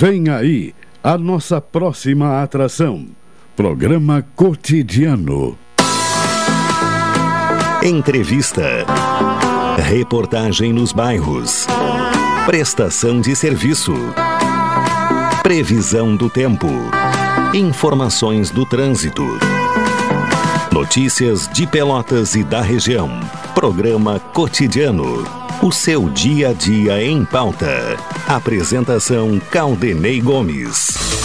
Vem aí a nossa próxima atração. Programa Cotidiano. Entrevista. Reportagem nos bairros. Prestação de serviço. Previsão do tempo. Informações do trânsito. Notícias de Pelotas e da região. Programa Cotidiano. O seu dia a dia em pauta. Apresentação Caldenei Gomes.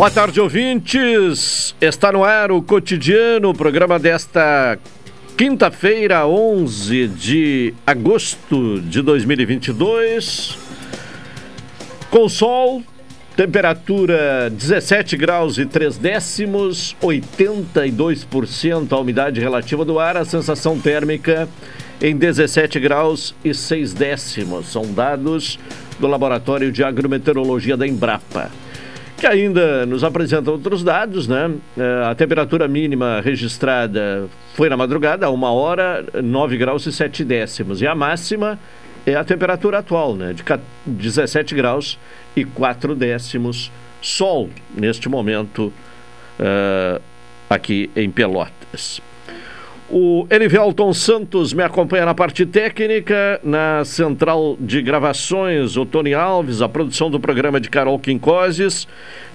Boa tarde, ouvintes. Está no ar o cotidiano, o programa desta quinta-feira, 11 de agosto de 2022. Com sol, temperatura 17 graus e 3 décimos, 82% a umidade relativa do ar, a sensação térmica em 17 graus e 6 décimos. São dados do Laboratório de Agrometeorologia da Embrapa que ainda nos apresenta outros dados, né? É, a temperatura mínima registrada foi na madrugada, a uma hora, 9 graus e 7 décimos. E a máxima é a temperatura atual, né? De 17 graus e 4 décimos. Sol, neste momento, uh, aqui em Pelotas. O Elivelton Santos me acompanha na parte técnica, na central de gravações, o Tony Alves, a produção do programa de Carol Quincoses,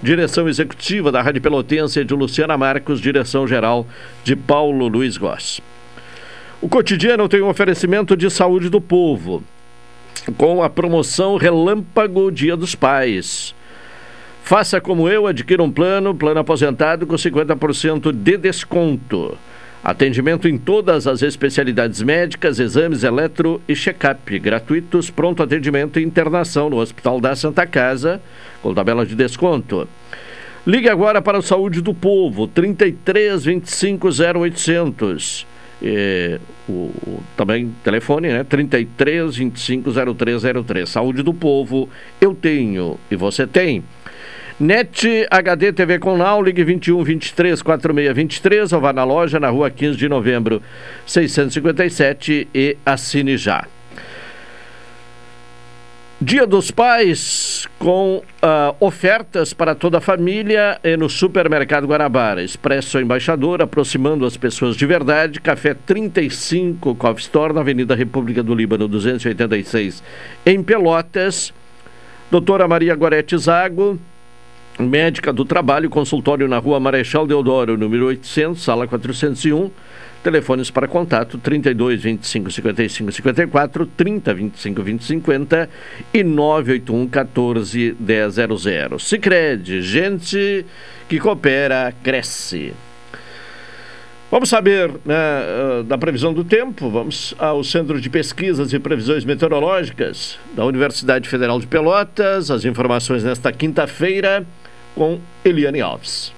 direção executiva da Rádio Pelotense de Luciana Marcos, direção geral de Paulo Luiz Goss. O cotidiano tem um oferecimento de saúde do povo, com a promoção Relâmpago Dia dos Pais. Faça como eu, adquira um plano, plano aposentado com 50% de desconto. Atendimento em todas as especialidades médicas, exames eletro e check-up gratuitos, pronto atendimento e internação no Hospital da Santa Casa, com tabela de desconto. Ligue agora para o Saúde do Povo, 33 25 0800. E, o, também telefone, né? 33 25 0303. Saúde do Povo, eu tenho e você tem. NET HD TV com Now, ligue 21 23 46 23 ou vá na loja na rua 15 de novembro 657 e assine já. Dia dos Pais com uh, ofertas para toda a família e no Supermercado Guanabara. Expresso Embaixador, aproximando as pessoas de verdade. Café 35 Coffee Store na Avenida República do Líbano 286 em Pelotas. Doutora Maria Gorete Zago médica do trabalho, consultório na rua Marechal Deodoro, número 800, sala 401. Telefones para contato 32 25 55 54, 30 25 20 50 e 981 14 100. Sicredi, gente que coopera, cresce. Vamos saber né, ah, da previsão do tempo. Vamos ao Centro de Pesquisas e Previsões Meteorológicas da Universidade Federal de Pelotas. As informações nesta quinta-feira com Eliane Alves.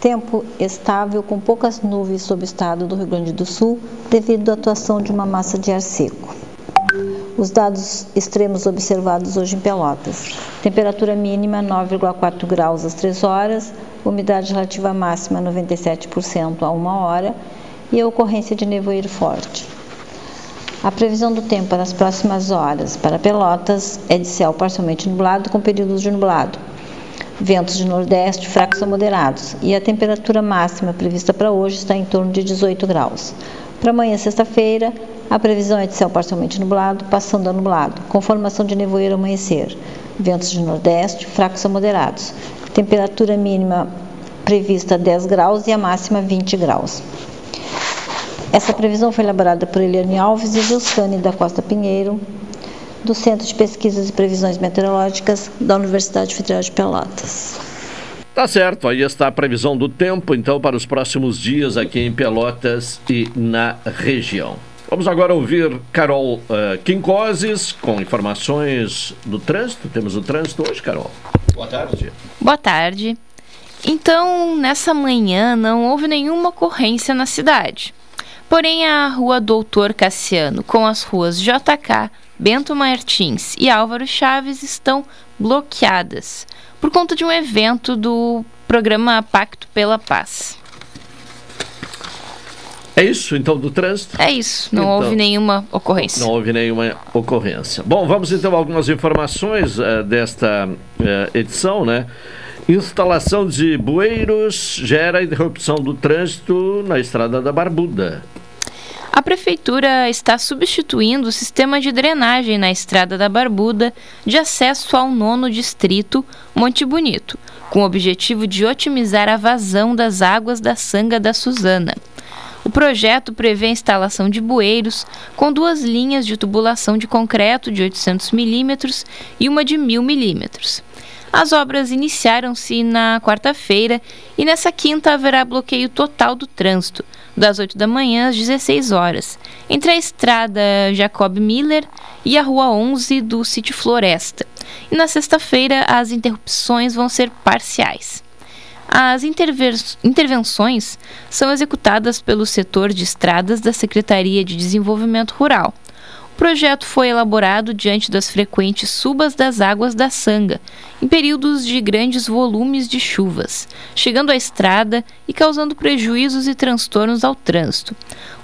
Tempo estável com poucas nuvens sobre o estado do Rio Grande do Sul devido à atuação de uma massa de ar seco. Os dados extremos observados hoje em Pelotas. Temperatura mínima 9,4 graus às 3 horas, umidade relativa máxima 97% a 1 hora e a ocorrência de nevoeiro forte. A previsão do tempo para as próximas horas para Pelotas é de céu parcialmente nublado com períodos de nublado. ventos de nordeste fracos a moderados e a temperatura máxima prevista para hoje está em torno de 18 graus. Para amanhã, sexta-feira, a previsão é de céu parcialmente nublado, passando a nublado, com formação de nevoeiro amanhecer. Ventos de nordeste, fracos a moderados. Temperatura mínima prevista 10 graus e a máxima 20 graus. Essa previsão foi elaborada por Eliane Alves e Gilsane da Costa Pinheiro, do Centro de Pesquisas e Previsões Meteorológicas da Universidade Federal de Pelotas. Tá certo, aí está a previsão do tempo, então, para os próximos dias aqui em Pelotas e na região. Vamos agora ouvir Carol uh, Quincoses com informações do trânsito. Temos o trânsito hoje, Carol. Boa tarde. Boa tarde. Então, nessa manhã não houve nenhuma ocorrência na cidade. Porém, a rua Doutor Cassiano, com as ruas JK, Bento Martins e Álvaro Chaves estão bloqueadas por conta de um evento do programa Pacto pela Paz. É isso, então, do trânsito? É isso, não então, houve nenhuma ocorrência. Não houve nenhuma ocorrência. Bom, vamos então a algumas informações uh, desta uh, edição, né? Instalação de bueiros gera interrupção do trânsito na Estrada da Barbuda. A prefeitura está substituindo o sistema de drenagem na Estrada da Barbuda de acesso ao nono distrito, Monte Bonito, com o objetivo de otimizar a vazão das águas da Sanga da Suzana. O projeto prevê a instalação de bueiros com duas linhas de tubulação de concreto de 800 milímetros e uma de 1000 milímetros. As obras iniciaram-se na quarta-feira e nessa quinta haverá bloqueio total do trânsito, das 8 da manhã às 16 horas, entre a estrada Jacob Miller e a rua 11 do sítio Floresta. E na sexta-feira as interrupções vão ser parciais. As intervenções são executadas pelo setor de estradas da Secretaria de Desenvolvimento Rural projeto foi elaborado diante das frequentes subas das águas da Sanga, em períodos de grandes volumes de chuvas, chegando à estrada e causando prejuízos e transtornos ao trânsito.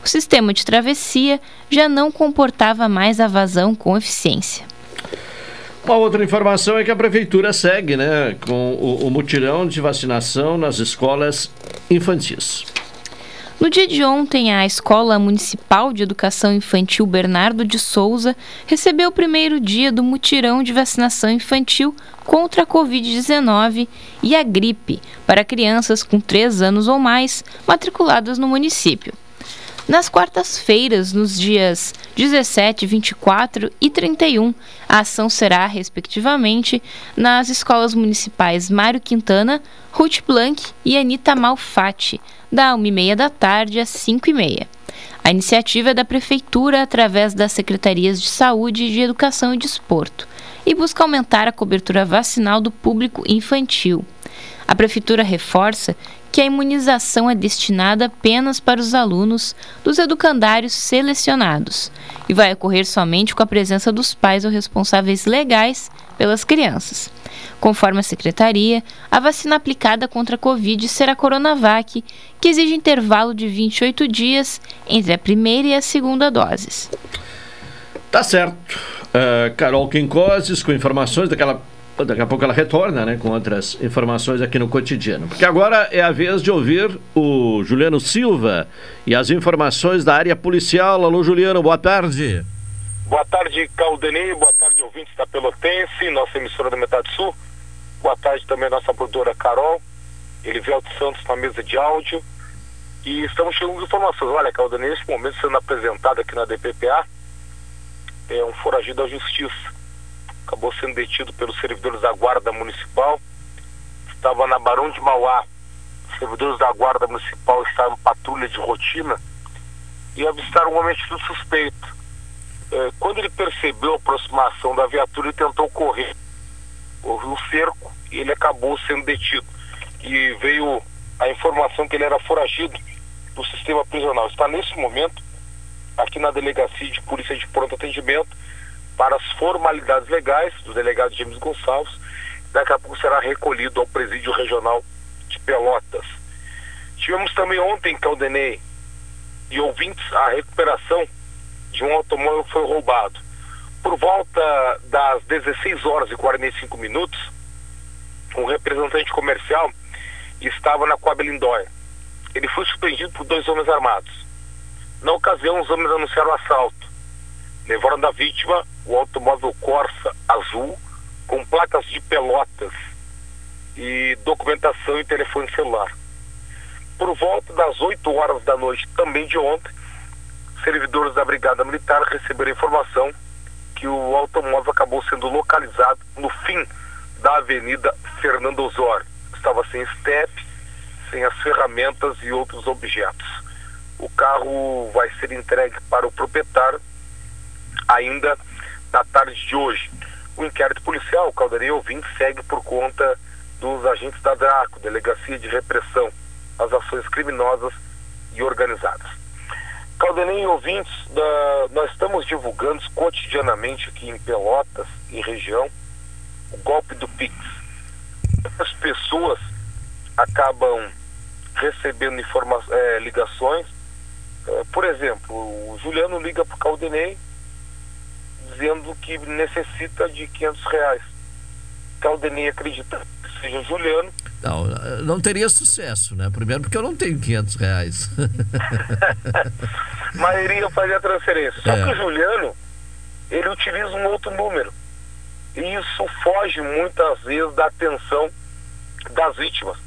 O sistema de travessia já não comportava mais a vazão com eficiência. Uma outra informação é que a prefeitura segue né, com o, o mutirão de vacinação nas escolas infantis. No dia de ontem, a Escola Municipal de Educação Infantil Bernardo de Souza recebeu o primeiro dia do mutirão de vacinação infantil contra a Covid-19 e a gripe para crianças com 3 anos ou mais matriculadas no município. Nas quartas-feiras, nos dias 17, 24 e 31, a ação será, respectivamente, nas escolas municipais Mário Quintana, Ruth Blanc e Anita Malfatti, da 1h30 da tarde às 5h30. A iniciativa é da Prefeitura através das Secretarias de Saúde, de Educação e Desporto e busca aumentar a cobertura vacinal do público infantil. A Prefeitura reforça que a imunização é destinada apenas para os alunos dos educandários selecionados e vai ocorrer somente com a presença dos pais ou responsáveis legais pelas crianças. Conforme a secretaria, a vacina aplicada contra a Covid será Coronavac, que exige intervalo de 28 dias entre a primeira e a segunda doses. Tá certo. Uh, Carol Quincoses com informações daquela Daqui a pouco ela retorna, né, com outras informações aqui no cotidiano. Porque agora é a vez de ouvir o Juliano Silva e as informações da área policial. Alô, Juliano, boa tarde. Boa tarde, Caldenei. Boa tarde, ouvintes da Pelotense, nossa emissora da Metade Sul. Boa tarde também a nossa produtora Carol, Elivelto Santos na mesa de áudio. E estamos chegando com informações. Olha, Caldenei, nesse momento sendo apresentado aqui na DPPA, é um foragido da justiça acabou sendo detido pelos servidores da Guarda Municipal. Estava na Barão de Mauá. Os servidores da Guarda Municipal estavam em patrulha de rotina e avistaram um homem de suspeito. É, quando ele percebeu a aproximação da viatura, ele tentou correr. Houve um cerco e ele acabou sendo detido. E veio a informação que ele era foragido do sistema prisional. Está nesse momento aqui na delegacia de polícia de pronto atendimento para as formalidades legais do delegado James Gonçalves. Daqui a pouco será recolhido ao presídio regional de Pelotas. Tivemos também ontem, Caldenei e ouvintes, a recuperação de um automóvel que foi roubado. Por volta das 16 horas e 45 minutos, um representante comercial estava na Coab Lindóia. Ele foi surpreendido por dois homens armados. Na ocasião, os homens anunciaram o assalto. Levaram da vítima o automóvel Corsa azul com placas de pelotas e documentação e telefone celular. Por volta das 8 horas da noite, também de ontem, servidores da Brigada Militar receberam informação que o automóvel acabou sendo localizado no fim da Avenida Fernando Osório. Estava sem estepe, sem as ferramentas e outros objetos. O carro vai ser entregue para o proprietário ainda na tarde de hoje. O inquérito policial, o Caldeirei ouvinte, segue por conta dos agentes da DRACO, Delegacia de Repressão às Ações Criminosas e Organizadas. Caldenei ouvintes, da, nós estamos divulgando cotidianamente aqui em Pelotas e região o golpe do Pix. As pessoas acabam recebendo é, ligações. É, por exemplo, o Juliano liga para o Caldenei dizendo que necessita de 500 reais. Caldenei acredita que seja Juliano. Não, não teria sucesso, né? Primeiro porque eu não tenho 500 reais. Mas iria fazer a transferência. Só é. que o Juliano, ele utiliza um outro número. E isso foge muitas vezes da atenção das vítimas.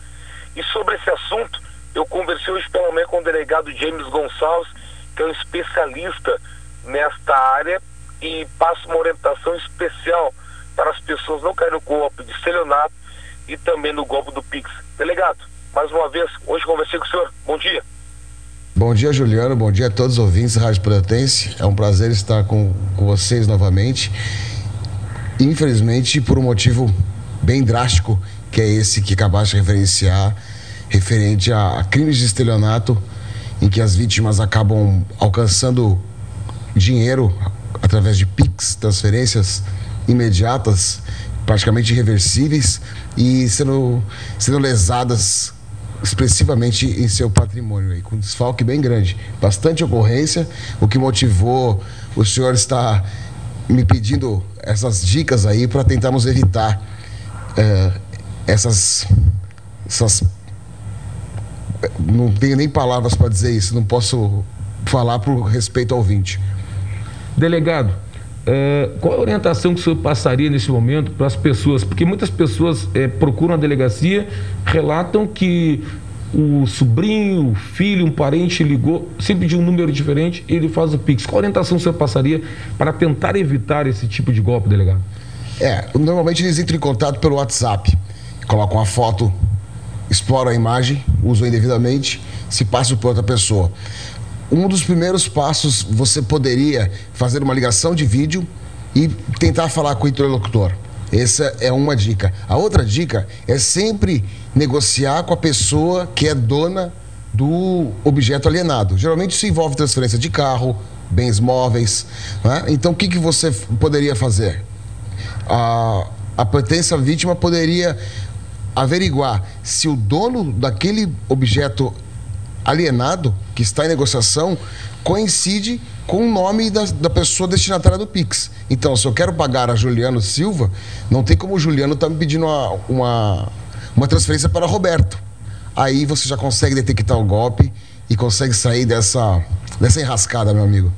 E sobre esse assunto, eu conversei hoje pela manhã com o delegado James Gonçalves, que é um especialista nesta área e passa uma orientação especial para as pessoas não caírem no golpe de estelionato e também no golpe do Pix. Delegado, mais uma vez, hoje conversei com o senhor. Bom dia. Bom dia, Juliano. Bom dia a todos os ouvintes da Rádio Pelotense. É um prazer estar com, com vocês novamente. Infelizmente, por um motivo bem drástico, que é esse que acabaste de referenciar, referente a, a crimes de estelionato, em que as vítimas acabam alcançando dinheiro através de PIX, transferências imediatas, praticamente irreversíveis e sendo, sendo lesadas expressivamente em seu patrimônio, aí, com um desfalque bem grande. Bastante ocorrência, o que motivou o senhor estar me pedindo essas dicas aí para tentarmos evitar é, essas, essas. Não tenho nem palavras para dizer isso, não posso falar por respeito ao ouvinte. Delegado, é, qual a orientação que o senhor passaria nesse momento para as pessoas? Porque muitas pessoas é, procuram a delegacia, relatam que o sobrinho, o filho, um parente ligou, sempre de um número diferente, ele faz o Pix. Qual orientação o senhor passaria para tentar evitar esse tipo de golpe, delegado? É, normalmente eles entram em contato pelo WhatsApp, colocam a foto, exploram a imagem, usam indevidamente, se passam por outra pessoa um dos primeiros passos você poderia fazer uma ligação de vídeo e tentar falar com o interlocutor. Essa é uma dica. A outra dica é sempre negociar com a pessoa que é dona do objeto alienado. Geralmente isso envolve transferência de carro, bens móveis. Né? Então o que, que você poderia fazer? A, a pertença vítima poderia averiguar se o dono daquele objeto alienado, que está em negociação, coincide com o nome da, da pessoa destinatária do Pix. Então, se eu quero pagar a Juliano Silva, não tem como o Juliano estar tá me pedindo uma, uma, uma transferência para Roberto. Aí você já consegue detectar o golpe e consegue sair dessa, dessa enrascada, meu amigo.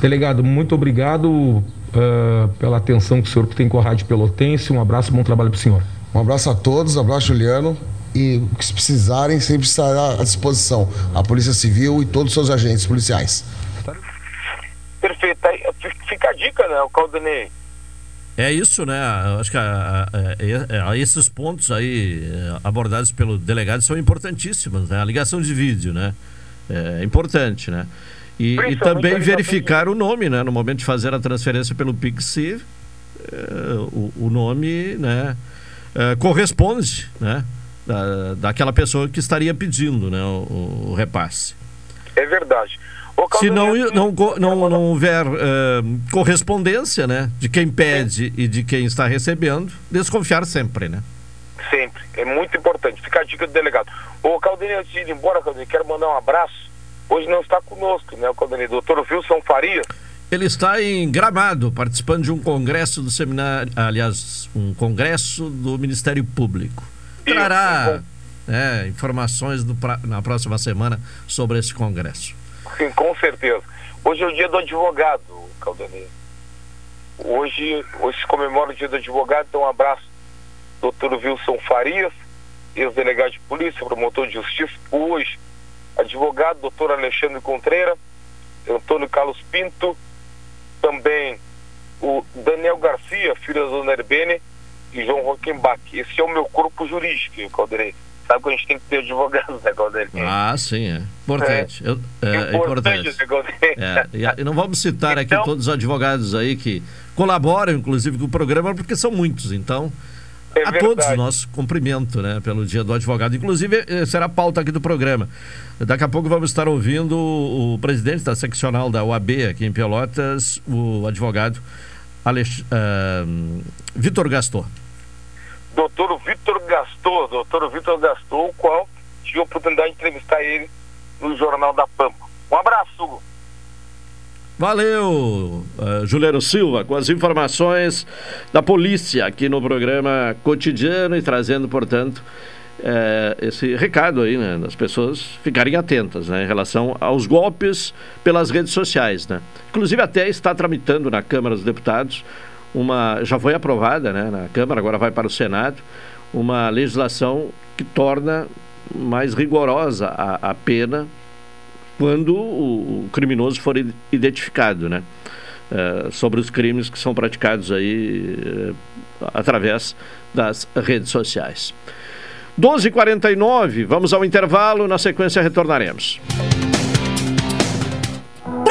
Delegado, muito obrigado uh, pela atenção que o senhor tem com a Rádio Pelotense. Um abraço, bom trabalho para o senhor. Um abraço a todos, um abraço, Juliano e o que precisarem sempre estará à disposição a Polícia Civil e todos os seus agentes policiais. Perfeito. Fica a dica, né, o Caldenei? É isso, né? Acho que a, a, a, esses pontos aí eh, abordados pelo delegado são importantíssimos, né? A ligação de vídeo, né? É importante, né? E, e também verificar o nome, né? No momento de fazer a transferência pelo Pixi, é, o, o, nome, né? É, corresponde, né? Da, daquela pessoa que estaria pedindo né, o, o repasse. É verdade. Se não, não, não, não houver uh, correspondência né, de quem pede e de quem está recebendo, desconfiar sempre, né? Sempre. É muito importante. Fica a dica do delegado. Ô, Caldenei, antes de ir embora, Caldenei, quero mandar um abraço. Hoje não está conosco, né, o Caldenei? Doutor Wilson Faria. Ele está em Gramado, participando de um congresso do seminário, aliás, um congresso do Ministério Público. Trará né, informações do, na próxima semana sobre esse congresso. Sim, com certeza. Hoje é o dia do advogado, Caldanei. Hoje, hoje se comemora o dia do advogado, então um abraço, doutor Wilson Farias, ex-delegado de polícia, promotor de justiça, hoje, advogado, doutor Alexandre Contreira, Antônio Carlos Pinto, também o Daniel Garcia, filho da dona Herbene, e João Rockenbach. Esse é o meu corpo jurídico, Caldeirei. Sabe que a gente tem que ter advogados, né, Caldeirei? Ah, sim, é. Importante. É, Eu, é, importante. importante. Né, é, e, não vamos citar então, aqui todos os advogados aí que colaboram, inclusive, com o programa, porque são muitos, então... É a todos nosso cumprimento né, pelo Dia do Advogado. Inclusive, eh, será pauta aqui do programa. Daqui a pouco vamos estar ouvindo o presidente da seccional da UAB aqui em Pelotas, o advogado Alex... uh, Vitor Gastor. Doutor Vitor Gastor, doutor Vitor Gastor, o qual tive a oportunidade de entrevistar ele no Jornal da Pampa. Um abraço, Valeu, uh, Juliano Silva, com as informações da polícia aqui no programa cotidiano e trazendo, portanto, uh, esse recado aí, né, das pessoas ficarem atentas, né, em relação aos golpes pelas redes sociais, né. Inclusive até está tramitando na Câmara dos Deputados uma, já foi aprovada, né, na Câmara, agora vai para o Senado, uma legislação que torna mais rigorosa a, a pena quando o, criminoso for identificado, né? Uh, sobre os crimes que são praticados aí uh, através das redes sociais. 12h49, vamos ao intervalo, na sequência retornaremos.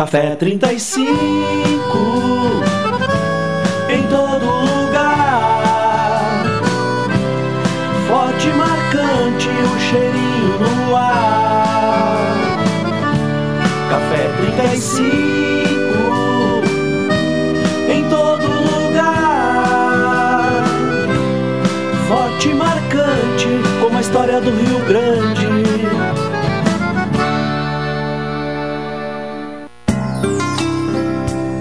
Café 35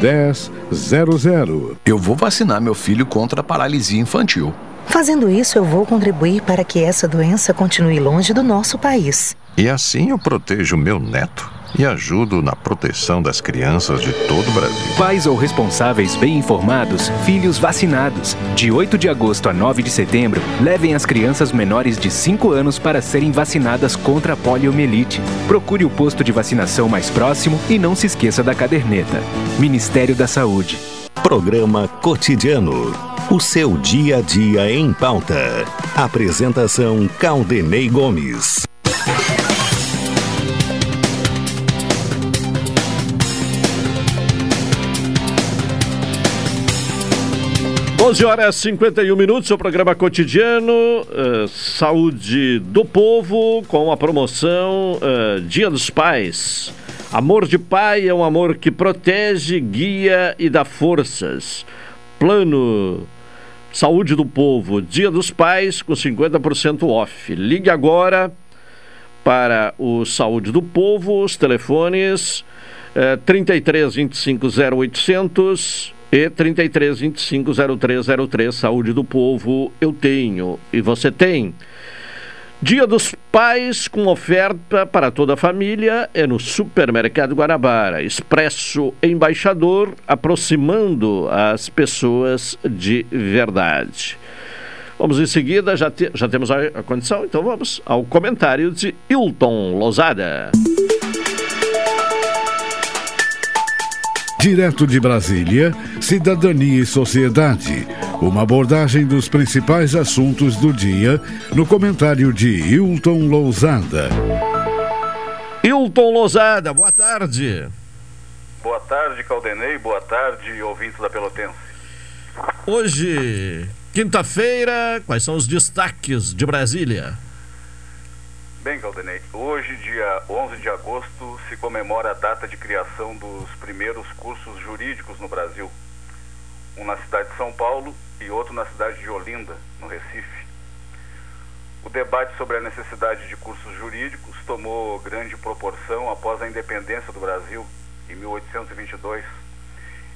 1000. Eu vou vacinar meu filho contra a paralisia infantil. Fazendo isso, eu vou contribuir para que essa doença continue longe do nosso país. E assim eu protejo meu neto e ajudo na proteção das crianças de todo o Brasil. Pais ou responsáveis bem informados, filhos vacinados. De 8 de agosto a 9 de setembro, levem as crianças menores de 5 anos para serem vacinadas contra a poliomielite. Procure o posto de vacinação mais próximo e não se esqueça da caderneta. Ministério da Saúde. Programa Cotidiano. O seu dia a dia em pauta. Apresentação Caldenei Gomes. 11 horas e 51 minutos, seu programa cotidiano, uh, Saúde do Povo, com a promoção uh, Dia dos Pais. Amor de pai é um amor que protege, guia e dá forças. Plano Saúde do Povo, Dia dos Pais, com 50% off. Ligue agora para o Saúde do Povo, os telefones uh, 33 25 0800 e 33 25 0303, Saúde do Povo, eu tenho e você tem. Dia dos Pais com oferta para toda a família é no Supermercado Guanabara. Expresso Embaixador, aproximando as pessoas de verdade. Vamos em seguida, já, te, já temos a, a condição, então vamos ao comentário de Hilton Lozada. Direto de Brasília, Cidadania e Sociedade. Uma abordagem dos principais assuntos do dia no comentário de Hilton Lousada. Hilton Lousada, boa tarde. Boa tarde, Caldenei. Boa tarde, ouvintes da Pelotense. Hoje, quinta-feira, quais são os destaques de Brasília? Bem, Caldenei, hoje, dia 11 de agosto, se comemora a data de criação dos primeiros cursos jurídicos no Brasil. Um na cidade de São Paulo e outro na cidade de Olinda, no Recife. O debate sobre a necessidade de cursos jurídicos tomou grande proporção após a independência do Brasil, em 1822.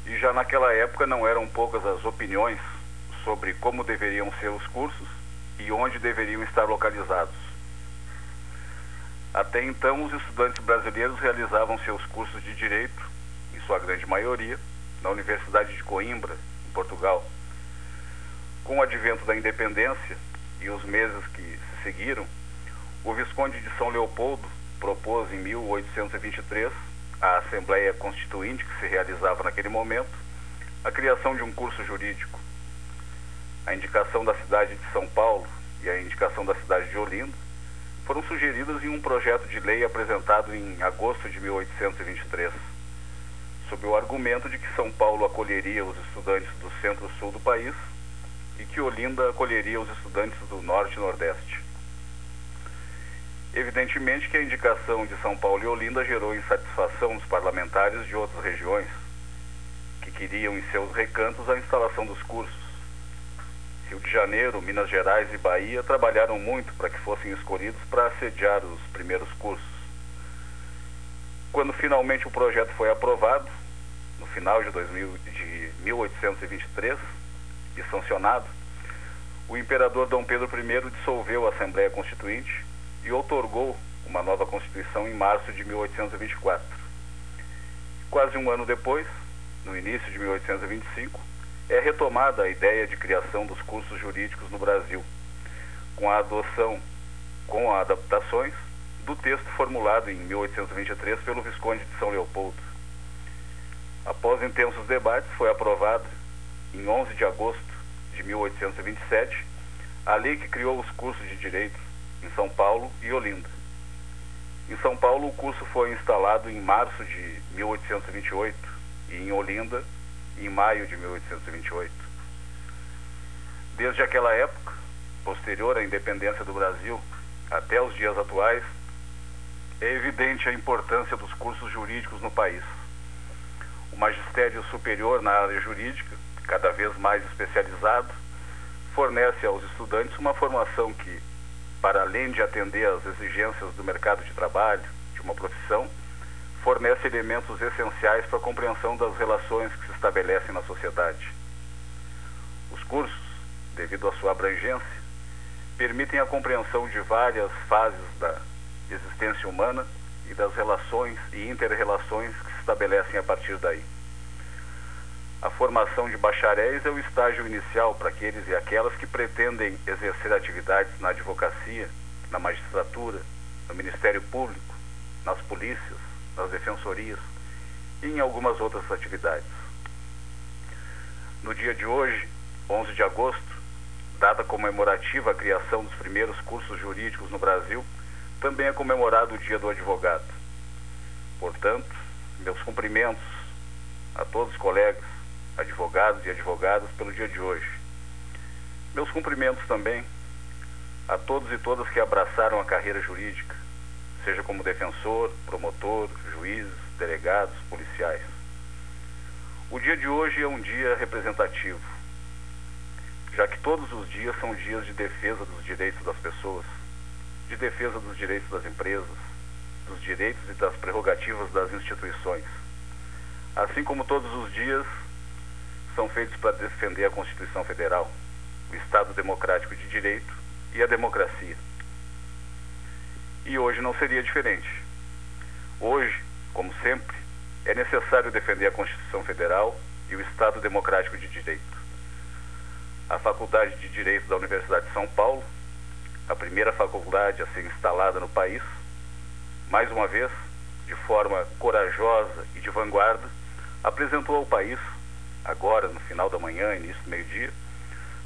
E já naquela época não eram poucas as opiniões sobre como deveriam ser os cursos e onde deveriam estar localizados. Até então, os estudantes brasileiros realizavam seus cursos de direito, em sua grande maioria, na Universidade de Coimbra, em Portugal. Com o advento da independência e os meses que se seguiram, o Visconde de São Leopoldo propôs em 1823 à Assembleia Constituinte que se realizava naquele momento a criação de um curso jurídico. A indicação da cidade de São Paulo e a indicação da cidade de Olinda foram sugeridas em um projeto de lei apresentado em agosto de 1823, sob o argumento de que São Paulo acolheria os estudantes do centro-sul do país e que Olinda acolheria os estudantes do norte e nordeste. Evidentemente que a indicação de São Paulo e Olinda gerou insatisfação dos parlamentares de outras regiões, que queriam em seus recantos a instalação dos cursos. Rio de Janeiro, Minas Gerais e Bahia trabalharam muito para que fossem escolhidos para assediar os primeiros cursos. Quando finalmente o projeto foi aprovado, no final de, 2000, de 1823, e sancionado, o imperador Dom Pedro I dissolveu a Assembleia Constituinte e outorgou uma nova Constituição em março de 1824. Quase um ano depois, no início de 1825, é retomada a ideia de criação dos cursos jurídicos no Brasil, com a adoção, com adaptações, do texto formulado em 1823 pelo Visconde de São Leopoldo. Após intensos debates, foi aprovada, em 11 de agosto de 1827, a lei que criou os cursos de direito em São Paulo e Olinda. Em São Paulo, o curso foi instalado em março de 1828 e em Olinda, em maio de 1828. Desde aquela época, posterior à independência do Brasil, até os dias atuais, é evidente a importância dos cursos jurídicos no país. O magistério superior na área jurídica, cada vez mais especializado, fornece aos estudantes uma formação que, para além de atender às exigências do mercado de trabalho, de uma profissão, fornece elementos essenciais para a compreensão das relações que se estabelecem na sociedade. Os cursos, devido à sua abrangência, permitem a compreensão de várias fases da existência humana e das relações e interrelações que se estabelecem a partir daí. A formação de bacharéis é o estágio inicial para aqueles e aquelas que pretendem exercer atividades na advocacia, na magistratura, no Ministério Público, nas polícias, nas defensorias e em algumas outras atividades. No dia de hoje, 11 de agosto, data comemorativa à criação dos primeiros cursos jurídicos no Brasil, também é comemorado o Dia do Advogado. Portanto, meus cumprimentos a todos os colegas, advogados e advogadas, pelo dia de hoje. Meus cumprimentos também a todos e todas que abraçaram a carreira jurídica, seja como defensor, promotor, juízes, delegados, policiais. O dia de hoje é um dia representativo, já que todos os dias são dias de defesa dos direitos das pessoas, de defesa dos direitos das empresas, dos direitos e das prerrogativas das instituições. Assim como todos os dias são feitos para defender a Constituição Federal, o Estado Democrático de Direito e a democracia. e hoje não seria diferente. Hoje, como sempre, é necessário defender a Constituição Federal e o Estado Democrático de Direito. A Faculdade de Direito da Universidade de São Paulo, a primeira faculdade a ser instalada no país, mais uma vez, de forma corajosa e de vanguarda, apresentou ao país, agora no final da manhã, início do meio-dia,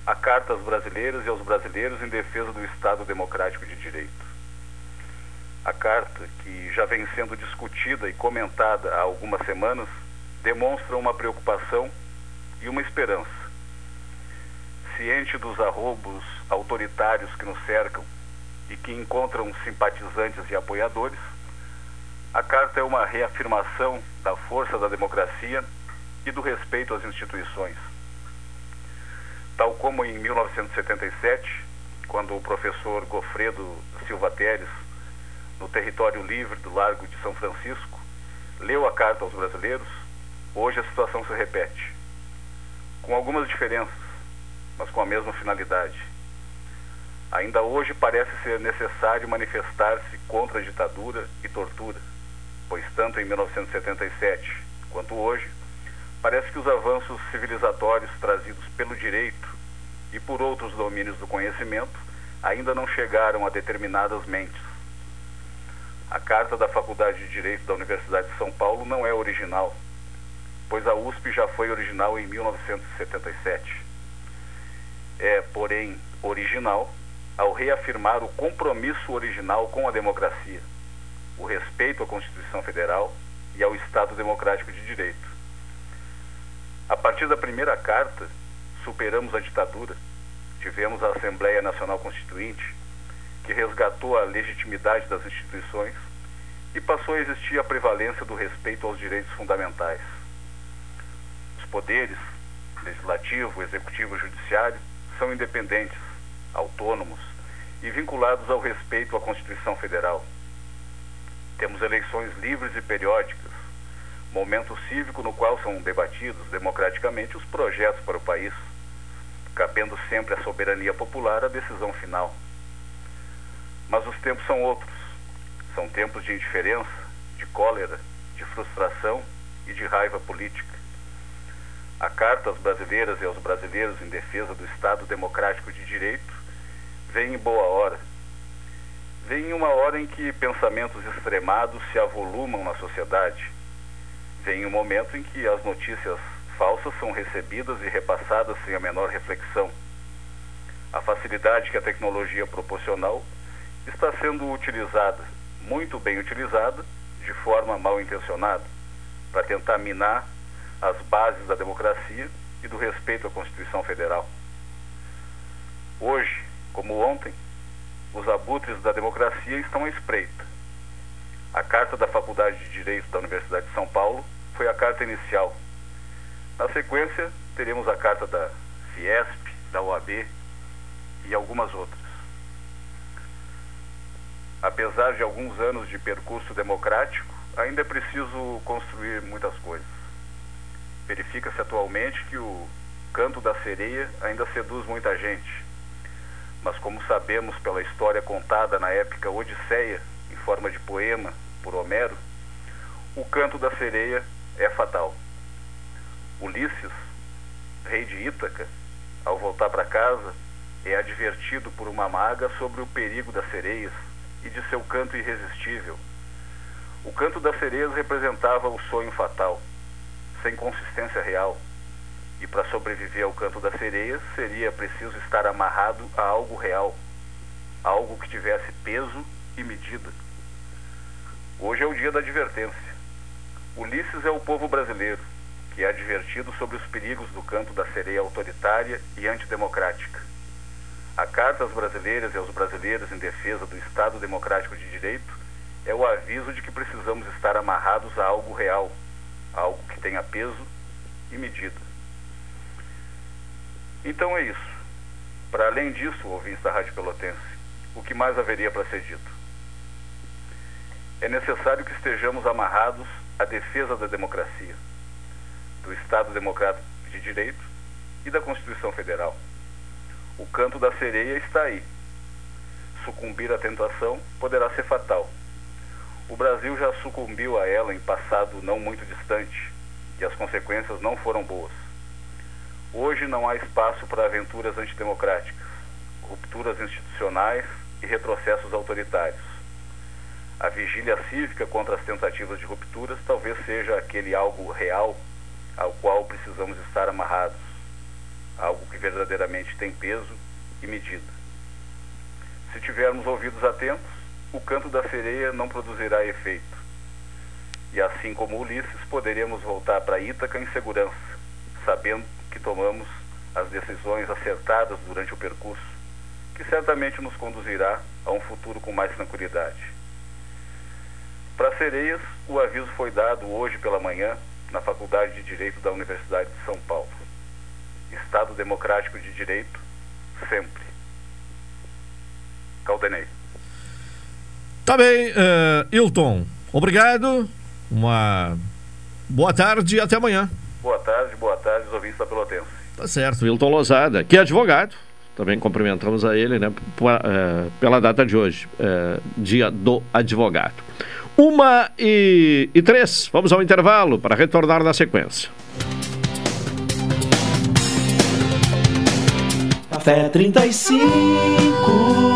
a Carta aos Brasileiros e aos Brasileiros em defesa do Estado Democrático de Direito. A carta, que já vem sendo discutida e comentada há algumas semanas, demonstra uma preocupação e uma esperança. Ciente dos arrobos autoritários que nos cercam e que encontram simpatizantes e apoiadores, a carta é uma reafirmação da força da democracia e do respeito às instituições. Tal como em 1977, quando o professor Gofredo Silva Teres no território livre do Largo de São Francisco, leu a carta aos brasileiros, hoje a situação se repete. Com algumas diferenças, mas com a mesma finalidade. Ainda hoje parece ser necessário manifestar-se contra a ditadura e tortura, pois tanto em 1977 quanto hoje, parece que os avanços civilizatórios trazidos pelo direito e por outros domínios do conhecimento ainda não chegaram a determinadas mentes a carta da Faculdade de Direito da Universidade de São Paulo não é original, pois a USP já foi original em 1977. É, porém, original ao reafirmar o compromisso original com a democracia, o respeito à Constituição Federal e ao Estado Democrático de Direito. A partir da primeira carta, superamos a ditadura, tivemos a Assembleia Nacional Constituinte, que resgatou a legitimidade das instituições e passou a existir a prevalência do respeito aos direitos fundamentais. Os poderes, legislativo, executivo e judiciário, são independentes, autônomos e vinculados ao respeito à Constituição Federal. Temos eleições livres e periódicas, momento cívico no qual são debatidos democraticamente os projetos para o país, cabendo sempre à soberania popular a decisão final. Mas os tempos são outros. São tempos de indiferença, de cólera, de frustração e de raiva política. A Carta às Brasileiras e aos Brasileiros em defesa do Estado Democrático de Direito vem em boa hora. Vem em uma hora em que pensamentos extremados se avolumam na sociedade. Vem em um momento em que as notícias falsas são recebidas e repassadas sem a menor reflexão. A facilidade que a tecnologia proporcional está sendo utilizada, muito bem utilizada, de forma mal intencionada, para tentar minar as bases da democracia e do respeito à Constituição Federal. Hoje, como ontem, os abutres da democracia estão à espreita. A carta da Faculdade de Direito da Universidade de São Paulo foi a carta inicial. Na sequência, teremos a carta da Fiesp, da OAB e algumas outras apesar de alguns anos de percurso democrático, ainda é preciso construir muitas coisas. Verifica-se atualmente que o canto da sereia ainda seduz muita gente. Mas como sabemos pela história contada na épica Odisseia, em forma de poema, por Homero, o canto da sereia é fatal. Ulisses, rei de Ítaca, ao voltar para casa, é advertido por uma maga sobre o perigo das sereias e de seu canto irresistível. O canto das sereias representava o sonho fatal, sem consistência real. E para sobreviver ao canto das sereias, seria preciso estar amarrado a algo real, algo que tivesse peso e medida. Hoje é o dia da advertência. Ulisses é o povo brasileiro, que é advertido sobre os perigos do canto da sereia autoritária e antidemocrática. A Carta às Brasileiras e aos Brasileiros em Defesa do Estado Democrático de Direito é o aviso de que precisamos estar amarrados a algo real, algo que tenha peso e medida. Então é isso. Para além disso, ouvintes da Rádio Pelotense, o que mais haveria para ser dito? É necessário que estejamos amarrados à defesa da democracia, do Estado Democrático de Direito e da Constituição Federal. O canto da sereia está aí. sucumbir à tentação poderá ser fatal. O Brasil já sucumbiu a ela em passado não muito distante e as consequências não foram boas. Hoje não há espaço para aventuras antidemocráticas, rupturas institucionais e retrocessos autoritários. A vigília cívica contra as tentativas de rupturas talvez seja aquele algo real ao qual precisamos estar amarrados, algo que verdadeiramente tem peso e medida. Se tivermos ouvidos atentos, o canto da sereia não produzirá efeito. E assim como Ulisses, poderemos voltar para Ítaca em segurança, sabendo que tomamos as decisões acertadas durante o percurso, que certamente nos conduzirá a um futuro com mais tranquilidade. Para Sereias, o aviso foi dado hoje pela manhã na Faculdade de Direito da Universidade de São Paulo. Estado Democrático de Direito, sempre. Caldenei. Tá bem, uh, Hilton. Obrigado. Uma boa tarde e até amanhã. Boa tarde, boa tarde, os ouvintes da Pelotense. Tá certo, Hilton Lozada, que é advogado. Também cumprimentamos a ele, né, pela data de hoje, uh, dia do advogado. Uma e, e três, vamos ao intervalo para retornar na sequência. Café 35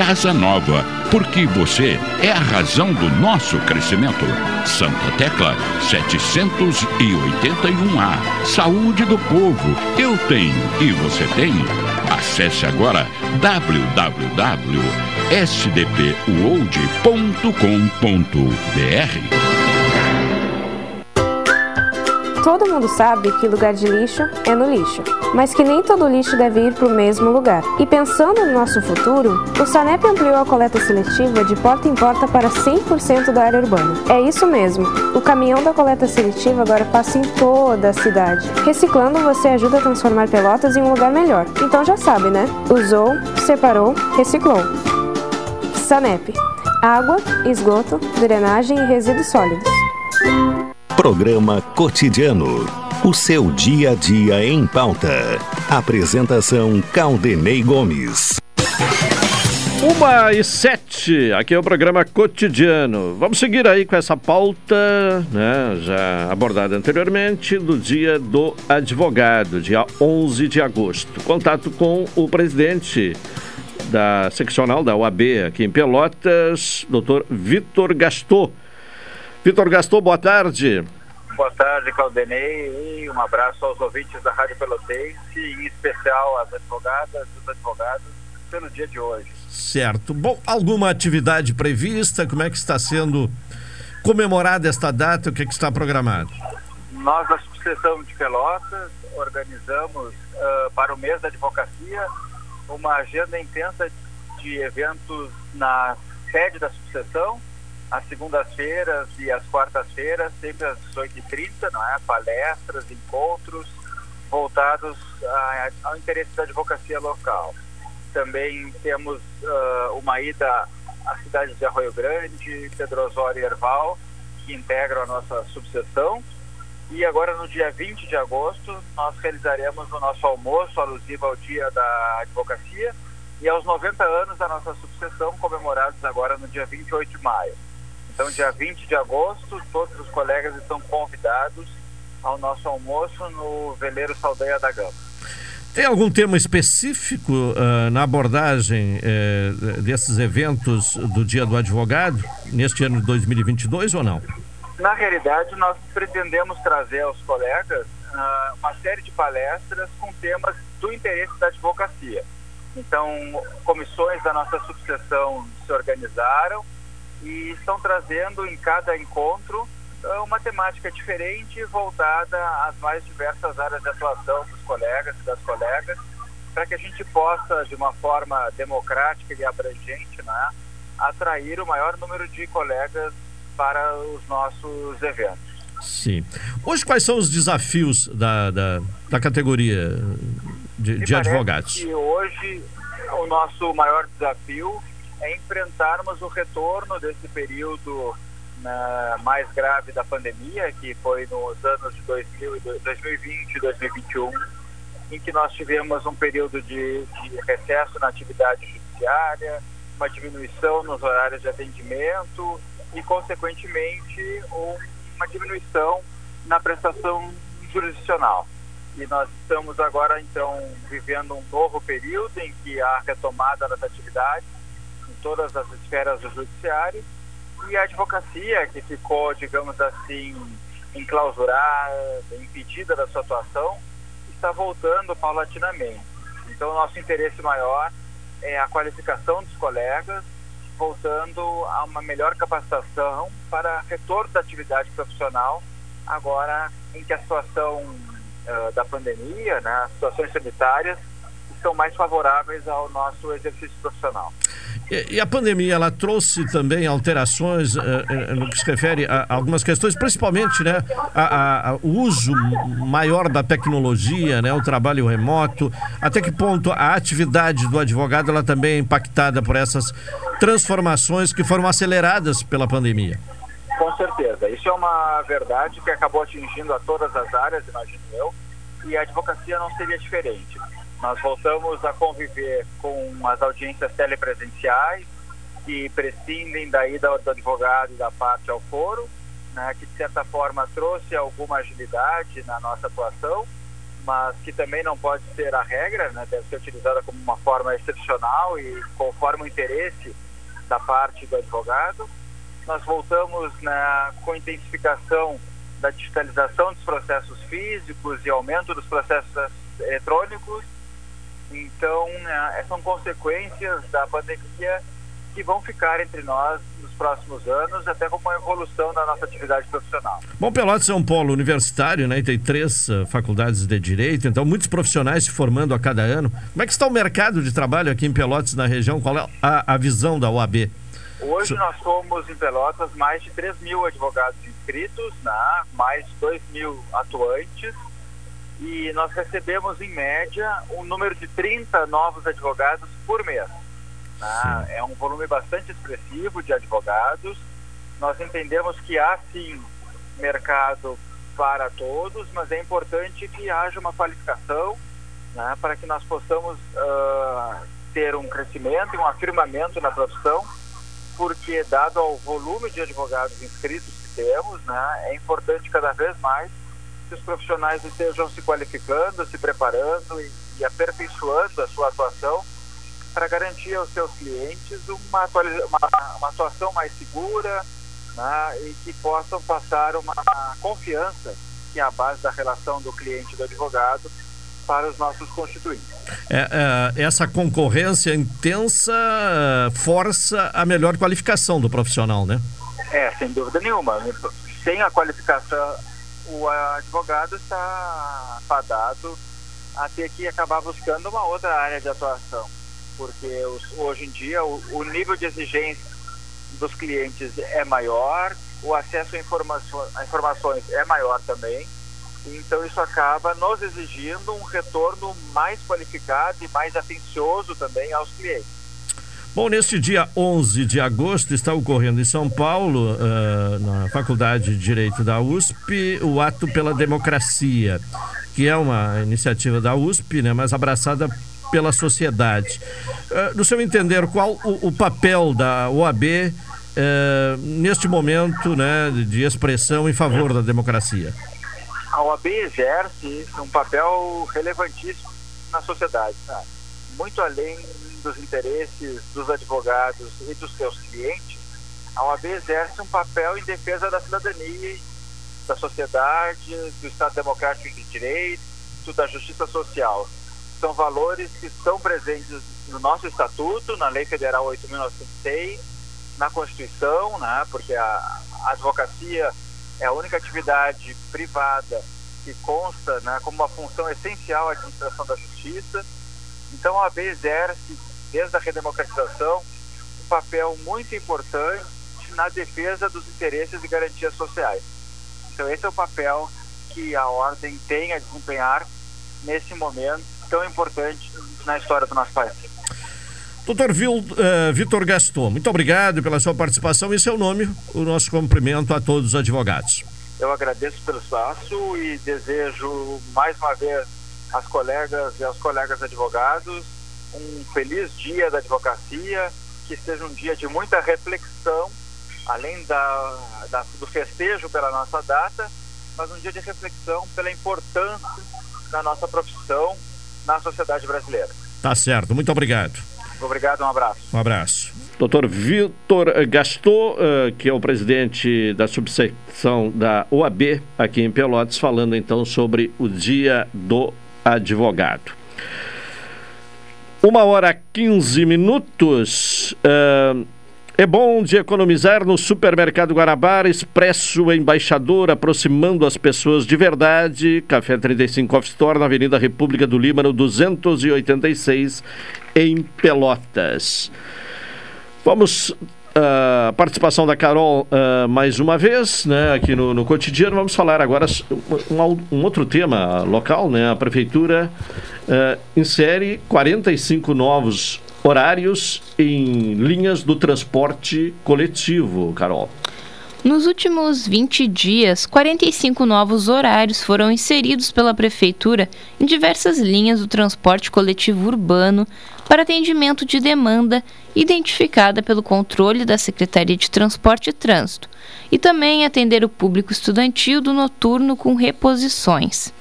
casa nova, porque você é a razão do nosso crescimento. Santa Tecla 781A. Saúde do povo. Eu tenho e você tem. Acesse agora www.sdpuold.com.br. Todo mundo sabe que lugar de lixo é no lixo, mas que nem todo lixo deve ir para o mesmo lugar. E pensando no nosso futuro, o SANEP ampliou a coleta seletiva de porta em porta para 100% da área urbana. É isso mesmo, o caminhão da coleta seletiva agora passa em toda a cidade. Reciclando, você ajuda a transformar Pelotas em um lugar melhor. Então já sabe, né? Usou, separou, reciclou. SANEP água, esgoto, drenagem e resíduos sólidos. Programa Cotidiano. O seu dia a dia em pauta. Apresentação Caldenei Gomes. Uma e sete, aqui é o programa cotidiano. Vamos seguir aí com essa pauta, né, já abordada anteriormente, do dia do advogado, dia 11 de agosto. Contato com o presidente da seccional da UAB aqui em Pelotas, doutor Vitor Gastou. Vitor Gastou, boa tarde. Boa tarde, Caldenei, e um abraço aos ouvintes da Rádio Pelotense, em especial às advogadas e os advogados pelo dia de hoje. Certo. Bom, alguma atividade prevista? Como é que está sendo comemorada esta data? O que, é que está programado? Nós, da Subseção de Pelotas, organizamos uh, para o mês da advocacia uma agenda intensa de eventos na sede da subseção, às segundas-feiras e às quartas-feiras, sempre às 18h30, não é? palestras, encontros voltados a, ao interesse da advocacia local. Também temos uh, uma ida às cidades de Arroio Grande, Pedro Osório e Erval, que integram a nossa subseção. E agora, no dia 20 de agosto, nós realizaremos o nosso almoço alusivo ao Dia da Advocacia e aos 90 anos da nossa subseção, comemorados agora no dia 28 de maio. Então, dia 20 de agosto, todos os colegas estão convidados ao nosso almoço no Veleiro Saldanha da Gama. Tem algum tema específico uh, na abordagem uh, desses eventos do Dia do Advogado neste ano de 2022 ou não? Na realidade, nós pretendemos trazer aos colegas uh, uma série de palestras com temas do interesse da advocacia. Então, comissões da nossa subseção se organizaram e estão trazendo em cada encontro uma temática diferente voltada às mais diversas áreas de atuação dos colegas e das colegas, para que a gente possa, de uma forma democrática e abrangente, né, atrair o maior número de colegas para os nossos eventos. Sim. Hoje, quais são os desafios da, da, da categoria de, de advogados? Hoje, o nosso maior desafio é enfrentarmos o retorno desse período na, mais grave da pandemia, que foi nos anos de 2000, 2020 e 2021, em que nós tivemos um período de, de recesso na atividade judiciária, uma diminuição nos horários de atendimento e, consequentemente, uma diminuição na prestação jurisdicional. E nós estamos agora, então, vivendo um novo período em que há retomada das atividades todas as esferas do judiciário e a advocacia, que ficou, digamos assim, enclausurada, impedida da sua atuação, está voltando paulatinamente. Então, nosso interesse maior é a qualificação dos colegas, voltando a uma melhor capacitação para retorno da atividade profissional, agora em que a situação uh, da pandemia, né, as situações sanitárias, são mais favoráveis ao nosso exercício profissional. E, e a pandemia, ela trouxe também alterações uh, uh, no que se refere a, a algumas questões, principalmente né, a, a, o uso maior da tecnologia, né, o trabalho remoto. Até que ponto a atividade do advogado ela também é impactada por essas transformações que foram aceleradas pela pandemia? Com certeza. Isso é uma verdade que acabou atingindo a todas as áreas, imagino eu, e a advocacia não seria diferente. Nós voltamos a conviver com as audiências telepresenciais, que prescindem da ida do advogado e da parte ao foro, né, que de certa forma trouxe alguma agilidade na nossa atuação, mas que também não pode ser a regra, né, deve ser utilizada como uma forma excepcional e conforme o interesse da parte do advogado. Nós voltamos né, com intensificação da digitalização dos processos físicos e aumento dos processos eletrônicos então, né, são consequências da pandemia que vão ficar entre nós nos próximos anos, até como uma evolução da nossa atividade profissional. Bom, Pelotas é um polo universitário, né? E tem três uh, faculdades de direito, então muitos profissionais se formando a cada ano. Como é que está o mercado de trabalho aqui em Pelotas, na região? Qual é a, a visão da OAB? Hoje nós somos em Pelotas mais de 3 mil advogados inscritos, né? mais de 2 mil atuantes e nós recebemos, em média, um número de 30 novos advogados por mês. Né? É um volume bastante expressivo de advogados. Nós entendemos que há sim mercado para todos, mas é importante que haja uma qualificação né, para que nós possamos uh, ter um crescimento e um afirmamento na profissão, porque dado ao volume de advogados inscritos que temos, né, é importante cada vez mais que os profissionais estejam se qualificando, se preparando e, e aperfeiçoando a sua atuação para garantir aos seus clientes uma, uma, uma atuação mais segura né, e que possam passar uma confiança que é a base da relação do cliente e do advogado para os nossos constituintes. É, é, essa concorrência intensa força a melhor qualificação do profissional, né? É, sem dúvida nenhuma. Sem a qualificação, o advogado está fadado a ter que acabar buscando uma outra área de atuação, porque os, hoje em dia o, o, nível de exigência dos clientes é maior, o acesso a, a informações é maior também, então isso acaba nos exigindo um retorno mais qualificado e mais atencioso também aos clientes. Bom, neste dia 11 de agosto está ocorrendo em São Paulo, uh, na Faculdade de Direito da USP, o Ato pela Democracia, que é uma iniciativa da USP, né, mas abraçada pela sociedade. Uh, no seu entender, qual o, o papel da OAB uh, neste momento né, de expressão em favor da democracia? A OAB exerce um papel relevantíssimo na sociedade, muito além dos interesses dos advogados e dos seus clientes, a OAB exerce um papel em defesa da cidadania, da sociedade, do Estado Democrático de Direito, da justiça social. São valores que estão presentes no nosso estatuto, na Lei Federal 8.906, na Constituição, né, porque a, advocacia é a única atividade privada que consta né, como uma função essencial à administração da justiça. Então a OAB exerce desde a redemocratização, um papel muito importante na defesa dos interesses e garantias sociais. Então, esse é o papel que a Ordem tem a desempenhar nesse momento tão importante na história do nosso país. Doutor uh, Vitor Gaston, muito obrigado pela sua participação. Em seu nome, o nosso cumprimento a todos os advogados. Eu agradeço pelo espaço e desejo mais uma vez às colegas e aos colegas advogados um feliz dia da advocacia, que seja um dia de muita reflexão, além da, da, do festejo pela nossa data, mas um dia de reflexão pela importância da nossa profissão na sociedade brasileira. Tá certo, muito obrigado. Obrigado, um abraço. Um abraço. Doutor Vitor Gastou, uh, que é o presidente da subsecção da OAB aqui em Pelotas, falando então sobre o Dia do Advogado. Uma hora 15 minutos. Uh, é bom de economizar no Supermercado Guanabara, Expresso Embaixador, aproximando as pessoas de verdade. Café 35 Off Store, na Avenida República do Líbano, 286, em Pelotas. Vamos a uh, participação da Carol uh, mais uma vez, né, aqui no, no cotidiano. Vamos falar agora um, um outro tema local, né? A prefeitura uh, insere 45 novos horários em linhas do transporte coletivo, Carol. Nos últimos 20 dias, 45 novos horários foram inseridos pela Prefeitura em diversas linhas do transporte coletivo urbano para atendimento de demanda identificada pelo controle da Secretaria de Transporte e Trânsito, e também atender o público estudantil do noturno com reposições.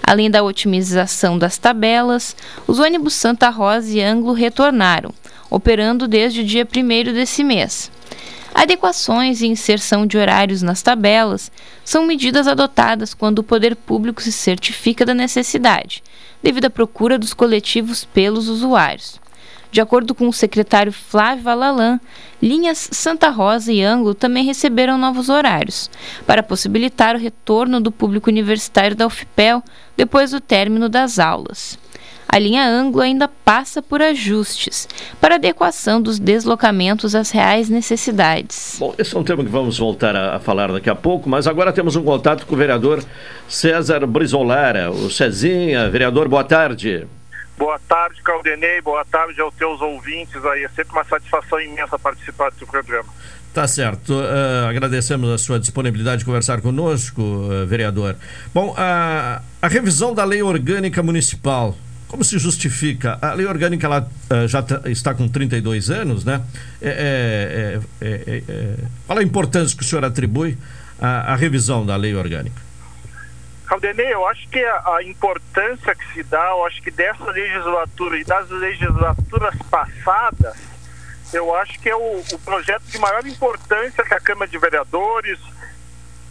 Além da otimização das tabelas, os ônibus Santa Rosa e Anglo retornaram, operando desde o dia 1 desse mês. Adequações e inserção de horários nas tabelas são medidas adotadas quando o poder público se certifica da necessidade, devido à procura dos coletivos pelos usuários. De acordo com o secretário Flávio Valalan, linhas Santa Rosa e Ângulo também receberam novos horários, para possibilitar o retorno do público universitário da UFPEL depois do término das aulas a linha ângulo ainda passa por ajustes para adequação dos deslocamentos às reais necessidades. Bom, esse é um tema que vamos voltar a, a falar daqui a pouco, mas agora temos um contato com o vereador César Brizolara, o Cezinha. Vereador, boa tarde. Boa tarde, Caldenei. Boa tarde aos teus ouvintes aí. É sempre uma satisfação imensa participar do seu programa. Tá certo. Uh, agradecemos a sua disponibilidade de conversar conosco, uh, vereador. Bom, a, a revisão da lei orgânica municipal, como se justifica? A lei orgânica ela, uh, já está com 32 anos, né? É, é, é, é, qual a importância que o senhor atribui à, à revisão da lei orgânica? Caldenei, eu acho que a, a, importância que se dá, eu acho que dessa legislatura e das legislaturas passadas, eu acho que é o, o projeto de maior importância que a Câmara de Vereadores,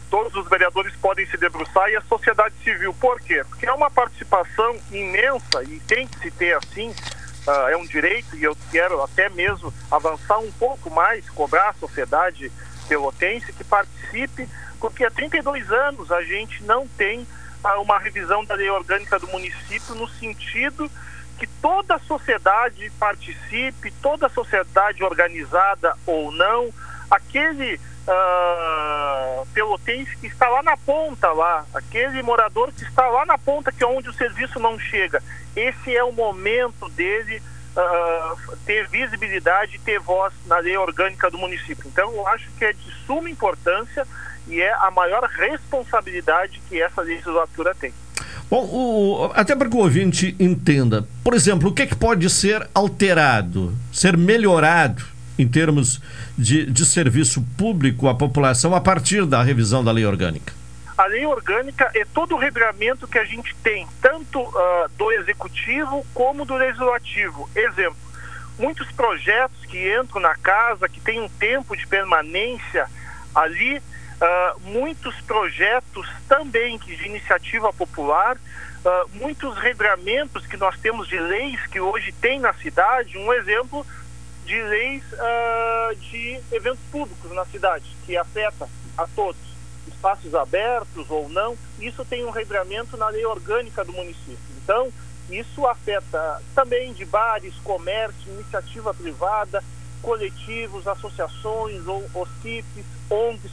todos os vereadores podem se debruçar e a sociedade civil. Por quê? Porque é uma participação imensa e tem que se ter assim, uh, é um direito e eu quero até mesmo avançar um pouco mais, cobrar a sociedade pelotense que participe, porque há 32 anos a gente não tem uh, uma revisão da lei orgânica do município no sentido que toda a sociedade participe, toda a sociedade organizada ou não, aquele uh, pelotense que está lá na ponta lá, aquele morador que está lá na ponta que é onde o serviço não chega, esse é o momento dele uh, ter visibilidade, ter voz na lei orgânica do município. Então eu acho que é de suma importância e é a maior responsabilidade que essa legislatura tem. Bom, o, até para que o ouvinte entenda, por exemplo, o que, é que pode ser alterado, ser melhorado em termos de, de serviço público à população a partir da revisão da lei orgânica? A lei orgânica é todo o regramento que a gente tem, tanto uh, do executivo como do legislativo. Exemplo, muitos projetos que entram na casa, que têm um tempo de permanência ali, uh, muitos projetos também de iniciativa popular, uh, muitos regramentos que nós temos de leis que hoje tem na cidade, um exemplo de leis uh, de eventos públicos na cidade, que afeta a todos, espaços abertos ou não, isso tem um regramento na lei orgânica do município. Então, isso afeta também de bares, comércio, iniciativa privada, coletivos, associações, ou OCIPs, ONGs,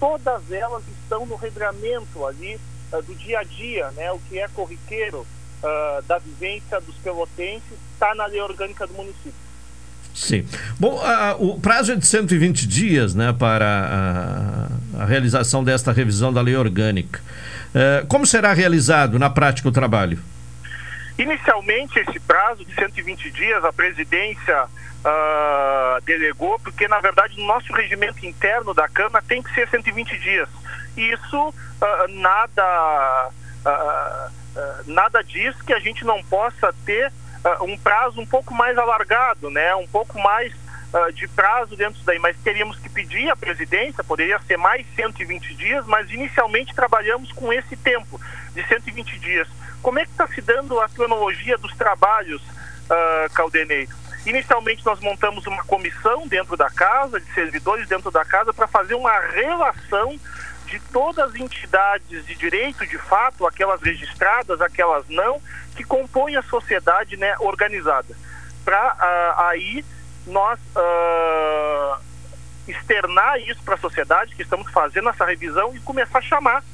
todas elas estão no regramento ali uh, do dia a dia, né? O que é corriqueiro uh, da vivência dos pelotenses está na lei orgânica do município. Sim. Bom, o prazo é de 120 dias né, para a, a realização desta revisão da lei orgânica. Uh, como será realizado na prática o trabalho? Inicialmente, esse prazo de 120 dias, a presidência uh, delegou, porque na verdade no nosso regimento interno da Câmara tem que ser 120 dias. E isso uh, nada, uh, nada diz que a gente não possa ter um prazo um pouco mais alargado, né? um pouco mais de prazo dentro daí, mas teríamos que pedir à presidência, poderia ser mais 120 dias, mas inicialmente trabalhamos com esse tempo de 120 dias. Como é que está se dando a cronologia dos trabalhos, uh, Caldenei? Inicialmente nós montamos uma comissão dentro da casa, de servidores dentro da casa, para fazer uma relação de todas as entidades de direito, de fato, aquelas registradas, aquelas não, que compõem a sociedade né, organizada. Para uh, aí nós uh, externar isso para a sociedade, que estamos fazendo essa revisão, e começar a chamar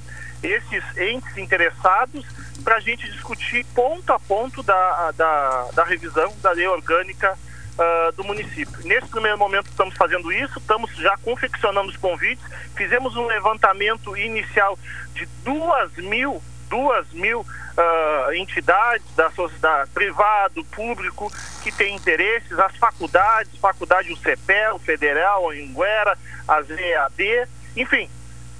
esses entes interessados para a gente discutir ponto a ponto da, da, da revisão da lei orgânica uh, do município. Nesse primeiro momento estamos fazendo isso, estamos já confeccionando os convites, fizemos um levantamento inicial de duas mil, duas mil uh, entidades da sociedade privado, público, que têm interesses, as faculdades, faculdade UCPEL, Federal, Anguera, as EAD, enfim,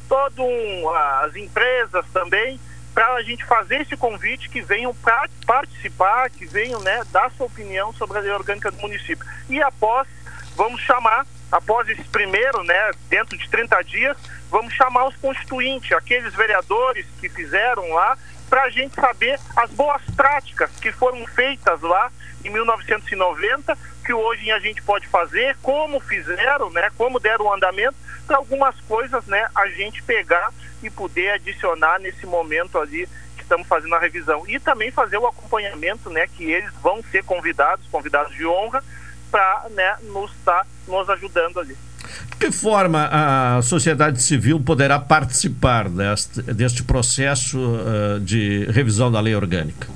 todo um, as empresas também, para a gente fazer esse convite que venham para participar, que venham né, dar sua opinião sobre a lei orgânica do município. E após, vamos chamar, após esse primeiro, né, dentro de 30 dias, vamos chamar os constituintes, aqueles vereadores que fizeram lá, para a gente saber as boas práticas que foram feitas lá em 1990, que hoje a gente pode fazer, como fizeram, né, como deram o andamento, para algumas coisas né, a gente pegar e poder adicionar nesse momento ali que estamos fazendo a revisão. E também fazer o acompanhamento, né, que eles vão ser convidados, convidados de honra, para né, nos estar tá, nos ajudando ali. De que forma a sociedade civil poderá participar deste, deste processo uh, de revisão da lei orgânica?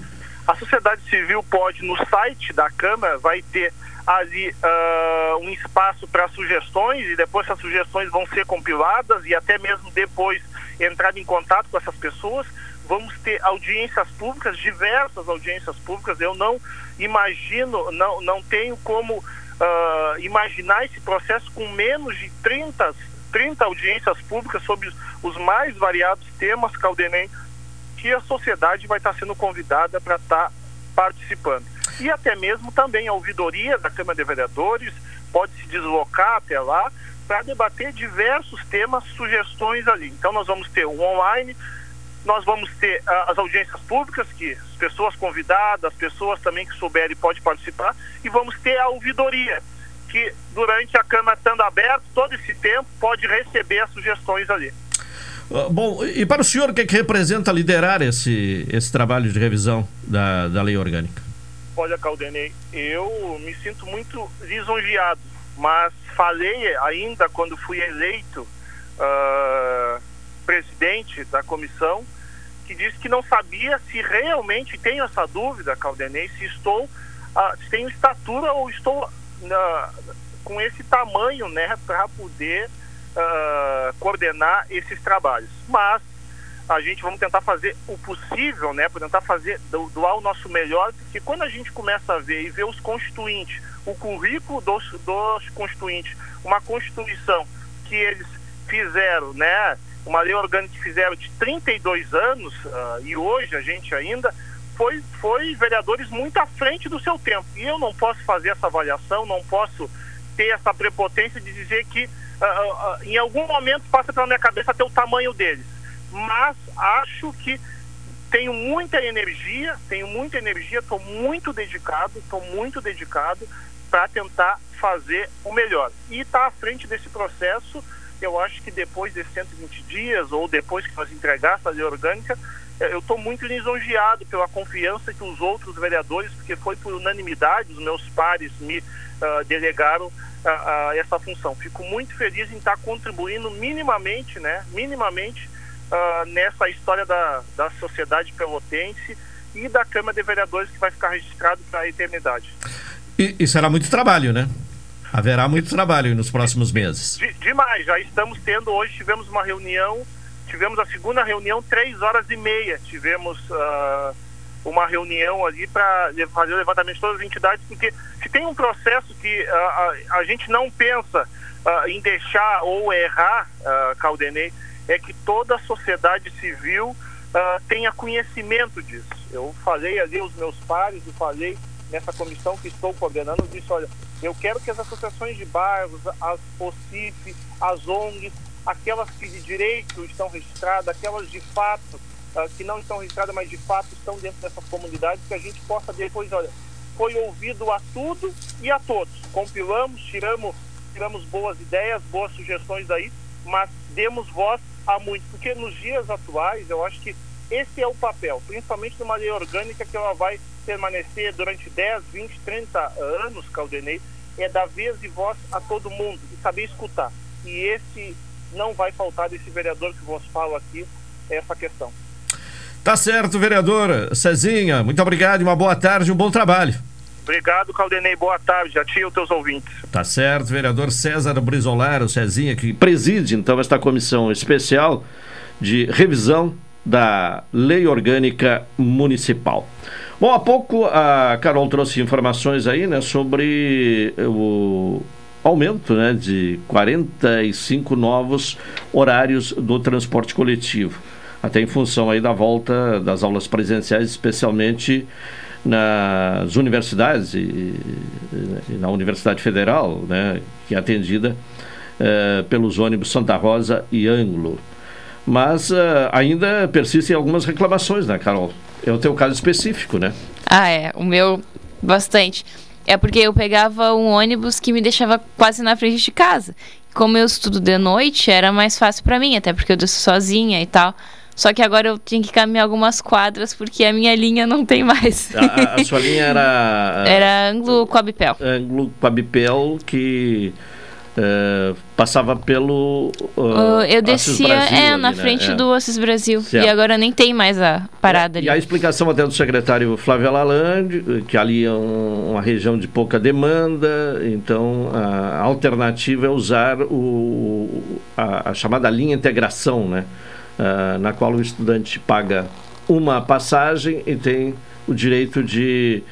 A sociedade civil pode, no site da Câmara, vai ter ali uh, um espaço para sugestões e depois essas sugestões vão ser compiladas e até mesmo depois entrar em contato com essas pessoas. Vamos ter audiências públicas, diversas audiências públicas. Eu não imagino, não, não tenho como uh, imaginar esse processo com menos de 30, 30 audiências públicas sobre os mais variados temas, Caldenem, que a sociedade vai estar sendo convidada para estar participando. E até mesmo também a ouvidoria da Câmara de Vereadores pode se deslocar até lá para debater diversos temas, sugestões ali. Então nós vamos ter o online, nós vamos ter uh, as audiências públicas, que as pessoas convidadas, as pessoas também que souberem podem participar, e vamos ter a ouvidoria, que durante a Câmara estando aberta, todo esse tempo, pode receber as sugestões ali. Uh, bom, e para o senhor, o que, é que representa liderar esse, esse trabalho de revisão da, da lei orgânica? Olha, Caldenei, eu me sinto muito lisonjeado, mas falei ainda quando fui eleito uh, presidente da comissão, que disse que não sabia se realmente tenho essa dúvida, Caldenei, se estou, uh, se tenho estatura ou estou uh, com esse tamanho, né, para poder uh, coordenar esses trabalhos. Mas a gente vamos tentar fazer o possível, né, para tentar fazer doar o nosso melhor, porque quando a gente começa a ver e ver os constituintes, o currículo dos, dos constituintes, uma constituição que eles fizeram, né, uma lei orgânica que fizeram de 32 anos uh, e hoje a gente ainda foi foi vereadores muito à frente do seu tempo. E eu não posso fazer essa avaliação, não posso ter essa prepotência de dizer que uh, uh, em algum momento passa pela minha cabeça até o tamanho deles mas acho que tenho muita energia, tenho muita energia, estou muito dedicado, estou muito dedicado para tentar fazer o melhor. E estar tá à frente desse processo, eu acho que depois desses 120 dias, ou depois que nós entregar essa lei orgânica, eh, eu estou muito lisonjeado pela confiança que os outros vereadores, porque foi por unanimidade, os meus pares me uh, delegaram uh, uh, essa função. Fico muito feliz em estar tá contribuindo minimamente, né, minimamente uh, nessa história da, da sociedade pelotense e da Câmara de Vereadores que vai ficar registrado para a eternidade. E, e, será muito trabalho, né? Haverá muito trabalho nos próximos meses. De, demais, já estamos tendo, hoje tivemos uma reunião, tivemos a segunda reunião, três horas e meia, tivemos uh, uma reunião ali para fazer o levantamento de todas as entidades, porque se tem um processo que uh, a, a, gente não pensa uh, em deixar ou errar, uh, Caldenei, é que toda a sociedade civil uh, tenha conhecimento disso. Eu falei ali aos meus pares, eu falei nessa comissão que estou coordenando, disse, olha, eu quero que as associações de bairros, as POCIF, as ONGs, aquelas que de direito estão registradas, aquelas de fato uh, que não estão registradas, mas de fato estão dentro dessas comunidades, que a gente possa depois, olha, foi ouvido a tudo e a todos. Compilamos, tiramos, tiramos boas ideias, boas sugestões daí, mas demos voz há muito, porque nos dias atuais eu acho que esse é o papel, principalmente numa lei orgânica que ela vai permanecer durante 10, 20, 30 anos, Caldenei, é dar vez e voz a todo mundo e saber escutar. E esse não vai faltar desse vereador que vos falo aqui, essa questão. Tá certo, vereadora Cezinha. Muito obrigado uma boa tarde, um bom trabalho. Obrigado, Caldenei. Boa tarde a ti e aos teus ouvintes. Tá certo, vereador César Brizolaro, Cezinha, que preside então esta comissão especial de revisão da Lei Orgânica Municipal. Bom, há pouco a Carol trouxe informações aí, né, sobre o aumento, né, de 45 novos horários do transporte coletivo, até em função aí da volta das aulas presenciais, especialmente nas universidades e, e na Universidade Federal, né, que é atendida uh, pelos ônibus Santa Rosa e Ângulo. Mas uh, ainda persistem algumas reclamações, né, Carol? É o teu caso específico, né? Ah, é. O meu, bastante. É porque eu pegava um ônibus que me deixava quase na frente de casa. Como eu estudo de noite, era mais fácil para mim, até porque eu desço sozinha e tal. Só que agora eu tinha que caminhar algumas quadras porque a minha linha não tem mais. A, a sua linha era. era Anglo Coabipel. Anglo Coabipel, que Uh, passava pelo. Uh, eu descia Brasil, é, ali, na né? frente é. do Assis Brasil. Certo. E agora nem tem mais a parada é, ali. E a explicação até do secretário Flávio Alalande, que ali é um, uma região de pouca demanda, então a alternativa é usar o, a, a chamada linha integração, né? Uh, na qual o estudante paga uma passagem e tem o direito de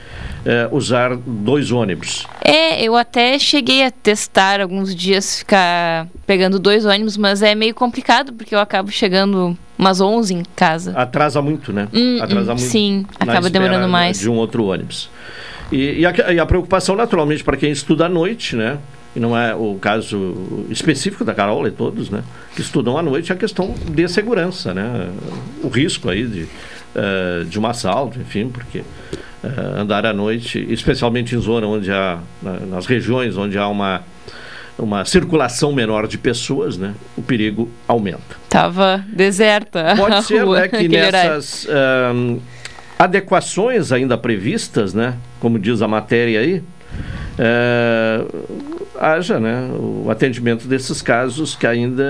uh, usar dois ônibus. É, eu até cheguei a testar alguns dias ficar pegando dois ônibus, mas é meio complicado porque eu acabo chegando umas 11 em casa. Atrasa muito, né? Hum, Atrasa hum, muito. Sim, acaba demorando mais. De um outro ônibus. E, e, a, e a preocupação, naturalmente, para quem estuda à noite, né? E não é o caso específico da Carol e todos, né, que estudam à noite, é a questão de segurança, né, o risco aí de uh, de um assalto, enfim, porque uh, andar à noite, especialmente em zona onde há, nas regiões onde há uma, uma circulação menor de pessoas, né, o perigo aumenta. Tava deserta. Pode ser né, que nessas uh, adequações ainda previstas, né, como diz a matéria aí, haja né, o atendimento desses casos que ainda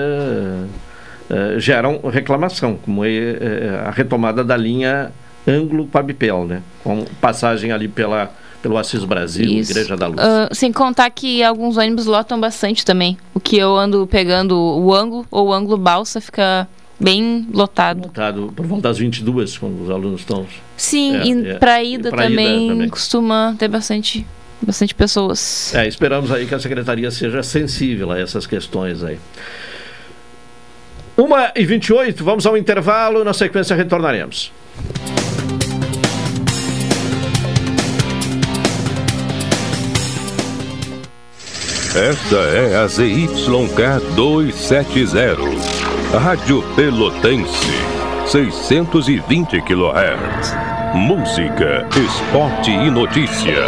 eh, geram reclamação, como é, é, a retomada da linha Ângulo-Pabipel, né? com passagem ali pela, pelo Assis Brasil, Isso. Igreja da Luz. Uh, sem contar que alguns ônibus lotam bastante também. O que eu ando pegando o ângulo ou o ângulo balsa fica bem lotado. Lotado por volta das 22, quando os alunos estão. Sim, é, e é. para ida, ida também costuma ter bastante, bastante pessoas. É, esperamos aí que a secretaria seja sensível a essas questões aí. 1 e 28 vamos ao intervalo, na sequência retornaremos. Esta é a ZYK 270, Rádio Pelotense, 620 kHz. Música, esporte e notícia.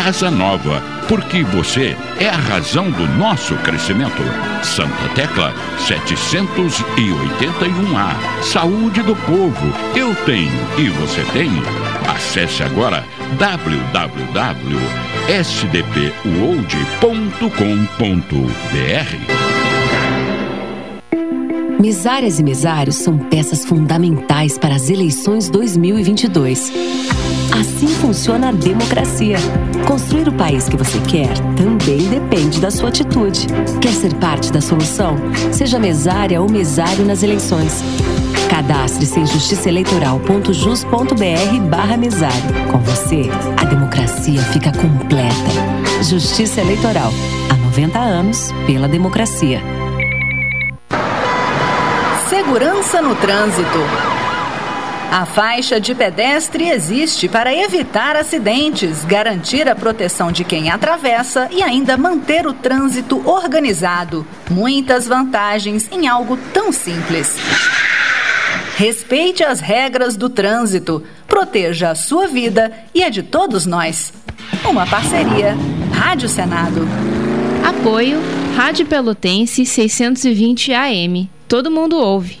nova, porque você é a razão do nosso crescimento. Santa Tecla 781A. Saúde do povo. Eu tenho e você tem. Acesse agora www.sdpuold.com.br. Mesárias e mesários são peças fundamentais para as eleições 2022. Assim funciona a democracia. Construir o país que você quer também depende da sua atitude. Quer ser parte da solução? Seja mesária ou mesário nas eleições. Cadastre-se em justiçaeleitoral.jus.br barra mesário. Com você, a democracia fica completa. Justiça Eleitoral. Há 90 anos, pela democracia. Segurança no trânsito. A faixa de pedestre existe para evitar acidentes, garantir a proteção de quem atravessa e ainda manter o trânsito organizado. Muitas vantagens em algo tão simples. Respeite as regras do trânsito, proteja a sua vida e a de todos nós. Uma parceria. Rádio Senado. Apoio Rádio Pelotense 620 AM. Todo mundo ouve.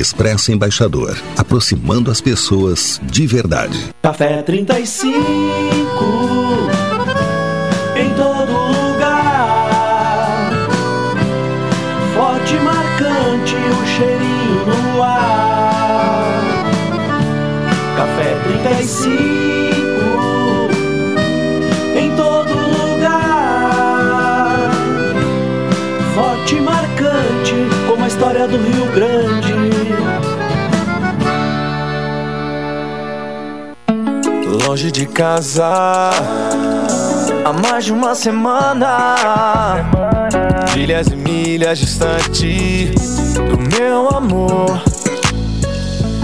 Expresso Embaixador, aproximando as pessoas de verdade. Café 35 em todo lugar. Forte e marcante o cheirinho no ar. Café 35 em todo lugar. Forte e marcante como a história do Rio Longe de casa há mais de uma semana. Milhas e milhas distante do meu amor.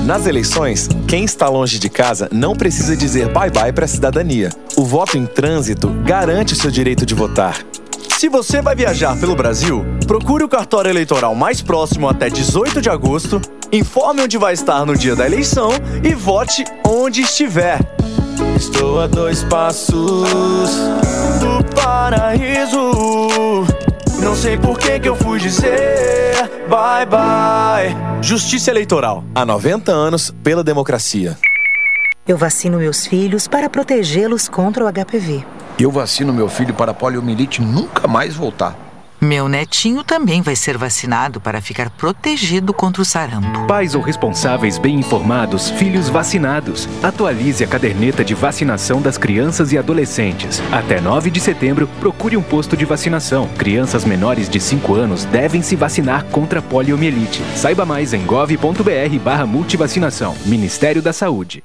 Nas eleições, quem está longe de casa não precisa dizer bye-bye para a cidadania. O voto em trânsito garante o seu direito de votar. Se você vai viajar pelo Brasil, procure o cartório eleitoral mais próximo até 18 de agosto, informe onde vai estar no dia da eleição e vote onde estiver. Estou a dois passos do paraíso. Não sei por que que eu fui dizer bye bye. Justiça Eleitoral. Há 90 anos pela democracia. Eu vacino meus filhos para protegê-los contra o HPV. Eu vacino meu filho para a poliomielite nunca mais voltar. Meu netinho também vai ser vacinado para ficar protegido contra o sarampo. Pais ou responsáveis bem informados, filhos vacinados. Atualize a caderneta de vacinação das crianças e adolescentes. Até 9 de setembro, procure um posto de vacinação. Crianças menores de 5 anos devem se vacinar contra poliomielite. Saiba mais em gov.br barra multivacinação. Ministério da Saúde.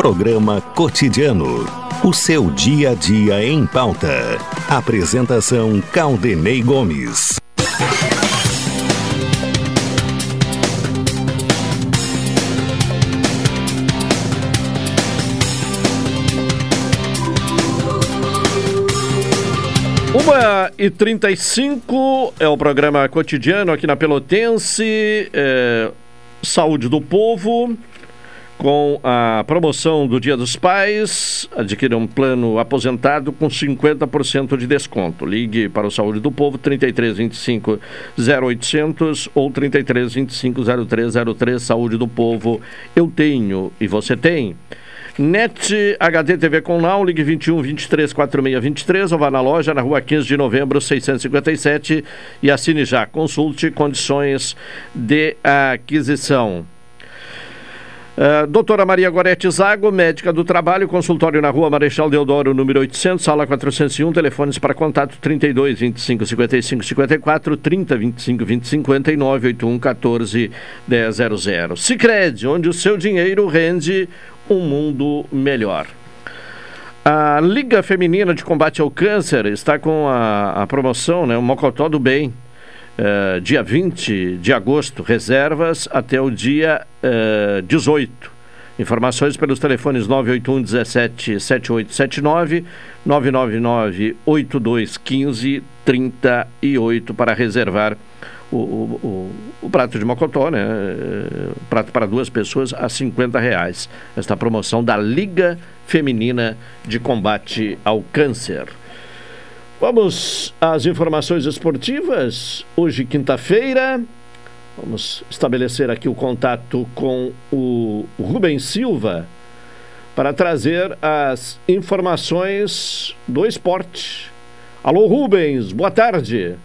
Programa Cotidiano. O seu dia a dia em pauta. Apresentação Caldenei Gomes. Uma e 35 é o programa cotidiano aqui na Pelotense. É, Saúde do Povo com a promoção do Dia dos Pais, adquira um plano aposentado com 50% de desconto. Ligue para o Saúde do Povo 3325 0800 ou 3325 0303 Saúde do Povo. Eu tenho e você tem. NET HD TV com Now, ligue 21 23 46 23 ou vá na loja na rua 15 de novembro 657 e assine já. Consulte condições de aquisição. Uh, doutora Maria Gorete Zago, médica do trabalho, consultório na rua Marechal Deodoro, número 800, sala 401, telefones para contato 32 25 55 54, 30 25 20 59, 81 14 100. Sicredi, onde o seu dinheiro rende um mundo melhor. A Liga Feminina de Combate ao Câncer está com a, a promoção, né, o Mocotó do Bem. Uh, dia 20 de agosto, reservas até o dia uh, 18. Informações pelos telefones 981 17 7879, 999 8215 38 para reservar o, o, o, o, prato de mocotó, né? Prato para duas pessoas a 50 reais. Esta promoção da Liga Feminina de Combate ao Câncer. Vamos às informações esportivas. Hoje, quinta-feira, vamos estabelecer aqui o contato com o Rubens Silva para trazer as informações do esporte. Alô, Rubens, boa tarde.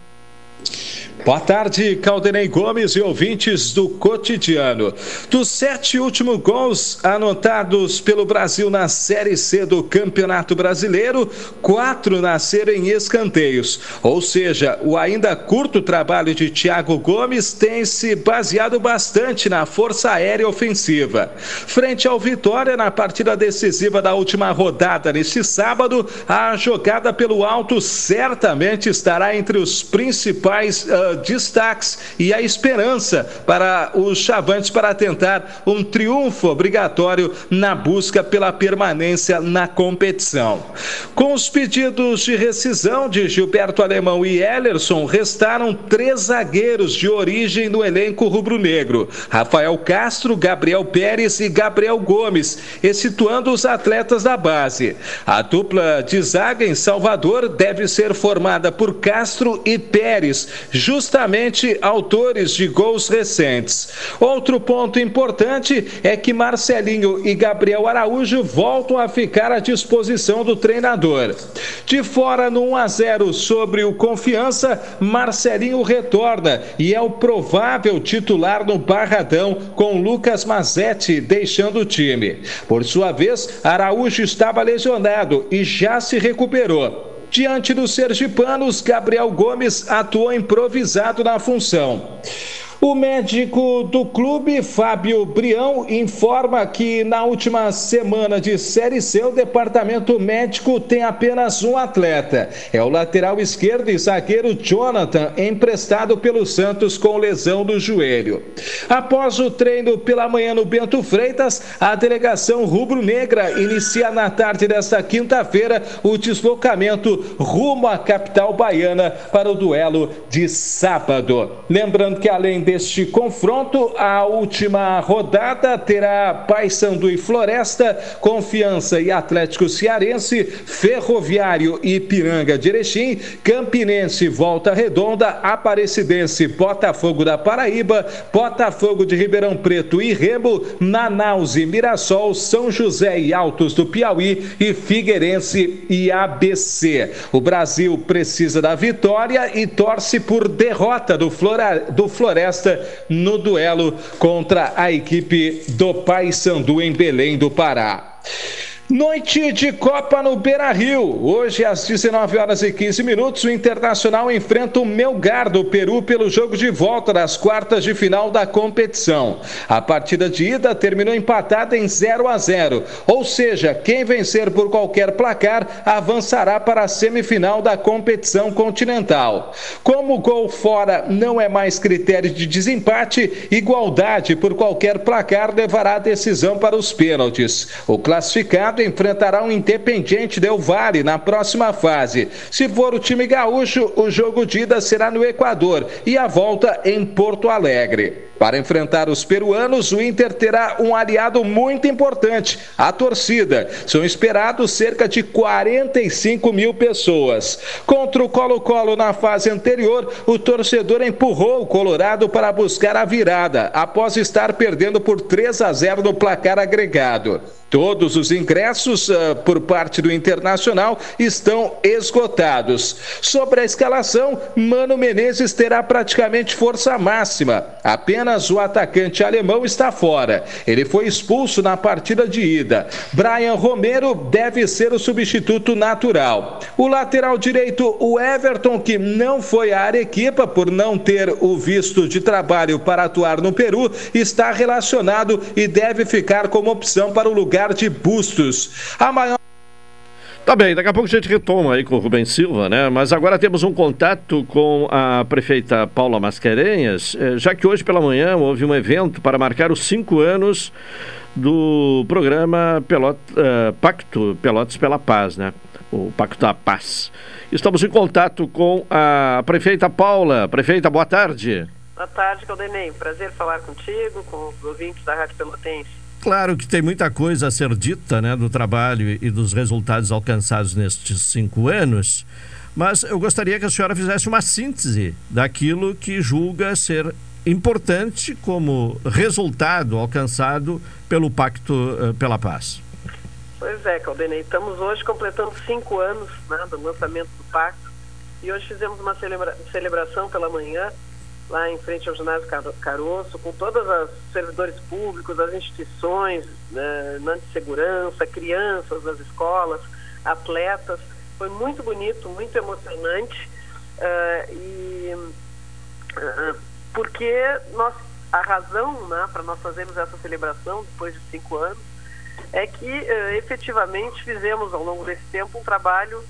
Boa tarde, Caldenei Gomes e ouvintes do cotidiano. Dos sete últimos gols anotados pelo Brasil na Série C do Campeonato Brasileiro, quatro nasceram em escanteios. Ou seja, o ainda curto trabalho de Thiago Gomes tem se baseado bastante na força aérea ofensiva. Frente ao Vitória, na partida decisiva da última rodada neste sábado, a jogada pelo alto certamente estará entre os principais. Uh, destaques e a esperança para os chavantes para tentar um triunfo obrigatório na busca pela permanência na competição. Com os pedidos de rescisão de Gilberto Alemão e Ellerson, restaram três zagueiros de origem no elenco rubro-negro: Rafael Castro, Gabriel Pérez e Gabriel Gomes, excetuando os atletas da base. A dupla de zaga em Salvador deve ser formada por Castro e Pérez, justamente autores de gols recentes. Outro ponto importante é que Marcelinho e Gabriel Araújo voltam a ficar à disposição do treinador. De fora no 1 a 0 sobre o Confiança, Marcelinho retorna e é o provável titular no Barradão com Lucas Mazetti deixando o time. Por sua vez, Araújo estava lesionado e já se recuperou. Diante dos sergipanos, Gabriel Gomes atuou improvisado na função. O médico do clube, Fábio Brião, informa que na última semana de Série C, o departamento médico tem apenas um atleta. É o lateral esquerdo e zagueiro Jonathan, emprestado pelo Santos com lesão do joelho. Após o treino pela manhã no Bento Freitas, a delegação rubro-negra inicia na tarde desta quinta-feira o deslocamento rumo à capital baiana para o duelo de sábado. Lembrando que além deste confronto. A última rodada terá Paysandu e Floresta, Confiança e Atlético Cearense, Ferroviário e Piranga de Erechim, Campinense Volta Redonda, Aparecidense Botafogo da Paraíba, Botafogo de Ribeirão Preto e Remo, Manaus e Mirassol, São José e Altos do Piauí e Figueirense e ABC. O Brasil precisa da vitória e torce por derrota do, Flora, do Floresta no duelo contra a equipe do Paysandu em Belém do Pará. Noite de Copa no Beira Rio. Hoje, às 19 horas e 15 minutos, o Internacional enfrenta o Melgar do Peru pelo jogo de volta das quartas de final da competição. A partida de ida terminou empatada em 0 a 0. Ou seja, quem vencer por qualquer placar avançará para a semifinal da competição continental. Como o gol fora não é mais critério de desempate, igualdade por qualquer placar levará a decisão para os pênaltis. O classificado enfrentará um Independiente Del Vale na próxima fase. Se for o time gaúcho, o jogo de ida será no Equador e a volta em Porto Alegre. Para enfrentar os peruanos, o Inter terá um aliado muito importante, a torcida. São esperados cerca de 45 mil pessoas. Contra o Colo-Colo na fase anterior, o torcedor empurrou o Colorado para buscar a virada, após estar perdendo por 3 a 0 no placar agregado. Todos os ingressos uh, por parte do Internacional estão esgotados. Sobre a escalação, Mano Menezes terá praticamente força máxima. Apenas o atacante alemão está fora. Ele foi expulso na partida de ida. Brian Romero deve ser o substituto natural. O lateral direito, o Everton, que não foi à Arequipa por não ter o visto de trabalho para atuar no Peru, está relacionado e deve ficar como opção para o lugar de Bustos. A maior Tá bem, daqui a pouco a gente retoma aí com o Rubens Silva, né? Mas agora temos um contato com a prefeita Paula Mascarenhas, eh, já que hoje pela manhã houve um evento para marcar os cinco anos do programa Pelot, uh, Pacto Pelotas pela Paz, né? O Pacto da Paz. Estamos em contato com a prefeita Paula. Prefeita, boa tarde. Boa tarde, Caldenei. Prazer falar contigo, com os ouvintes da Rádio Pelotense. Claro que tem muita coisa a ser dita né, do trabalho e dos resultados alcançados nestes cinco anos, mas eu gostaria que a senhora fizesse uma síntese daquilo que julga ser importante como resultado alcançado pelo Pacto uh, pela Paz. Pois é, Caldenei, estamos hoje completando cinco anos né, do lançamento do Pacto E hoje fizemos uma celebra celebração pela manhã, lá em frente ao ginásio Caroço, com todos os servidores públicos, as instituições né, de segurança, crianças das escolas, atletas. Foi muito bonito, muito emocionante. Uh, e uh, porque nós, a razão né, para nós fazermos essa celebração depois de cinco anos é que uh, efetivamente fizemos ao longo desse tempo um trabalho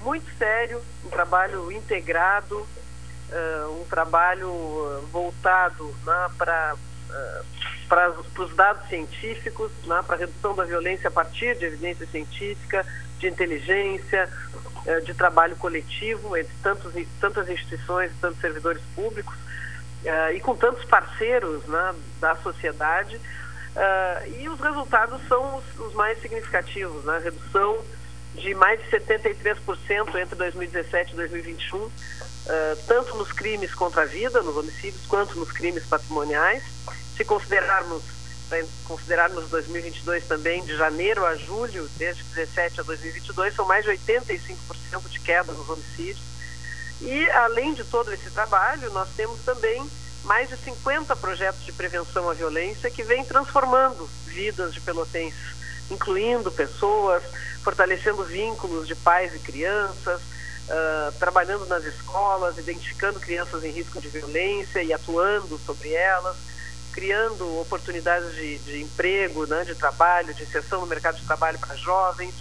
muito sério, um trabalho integrado, uh, um trabalho voltado né, para para os dados científicos, né, para a redução da violência a partir de evidência científica, de inteligência, de trabalho coletivo entre tantos, tantas instituições, tantos servidores públicos e com tantos parceiros né, da sociedade. e os resultados são os, os mais significativos, né, redução de mais de 73% entre 2017 e 2021, tanto nos crimes contra a vida, nos homicídios, quanto nos crimes patrimoniais. Se considerarmos, considerarmos 2022 também, de janeiro a julho, desde 2017 a 2022, são mais de 85% de queda nos homicídios. E, além de todo esse trabalho, nós temos também mais de 50 projetos de prevenção à violência que vêm transformando vidas de pelotenses, incluindo pessoas, fortalecendo vínculos de pais e crianças, uh, trabalhando nas escolas, identificando crianças em risco de violência e atuando sobre elas, criando oportunidades de, de emprego, né, de trabalho, de inserção no mercado de trabalho para jovens,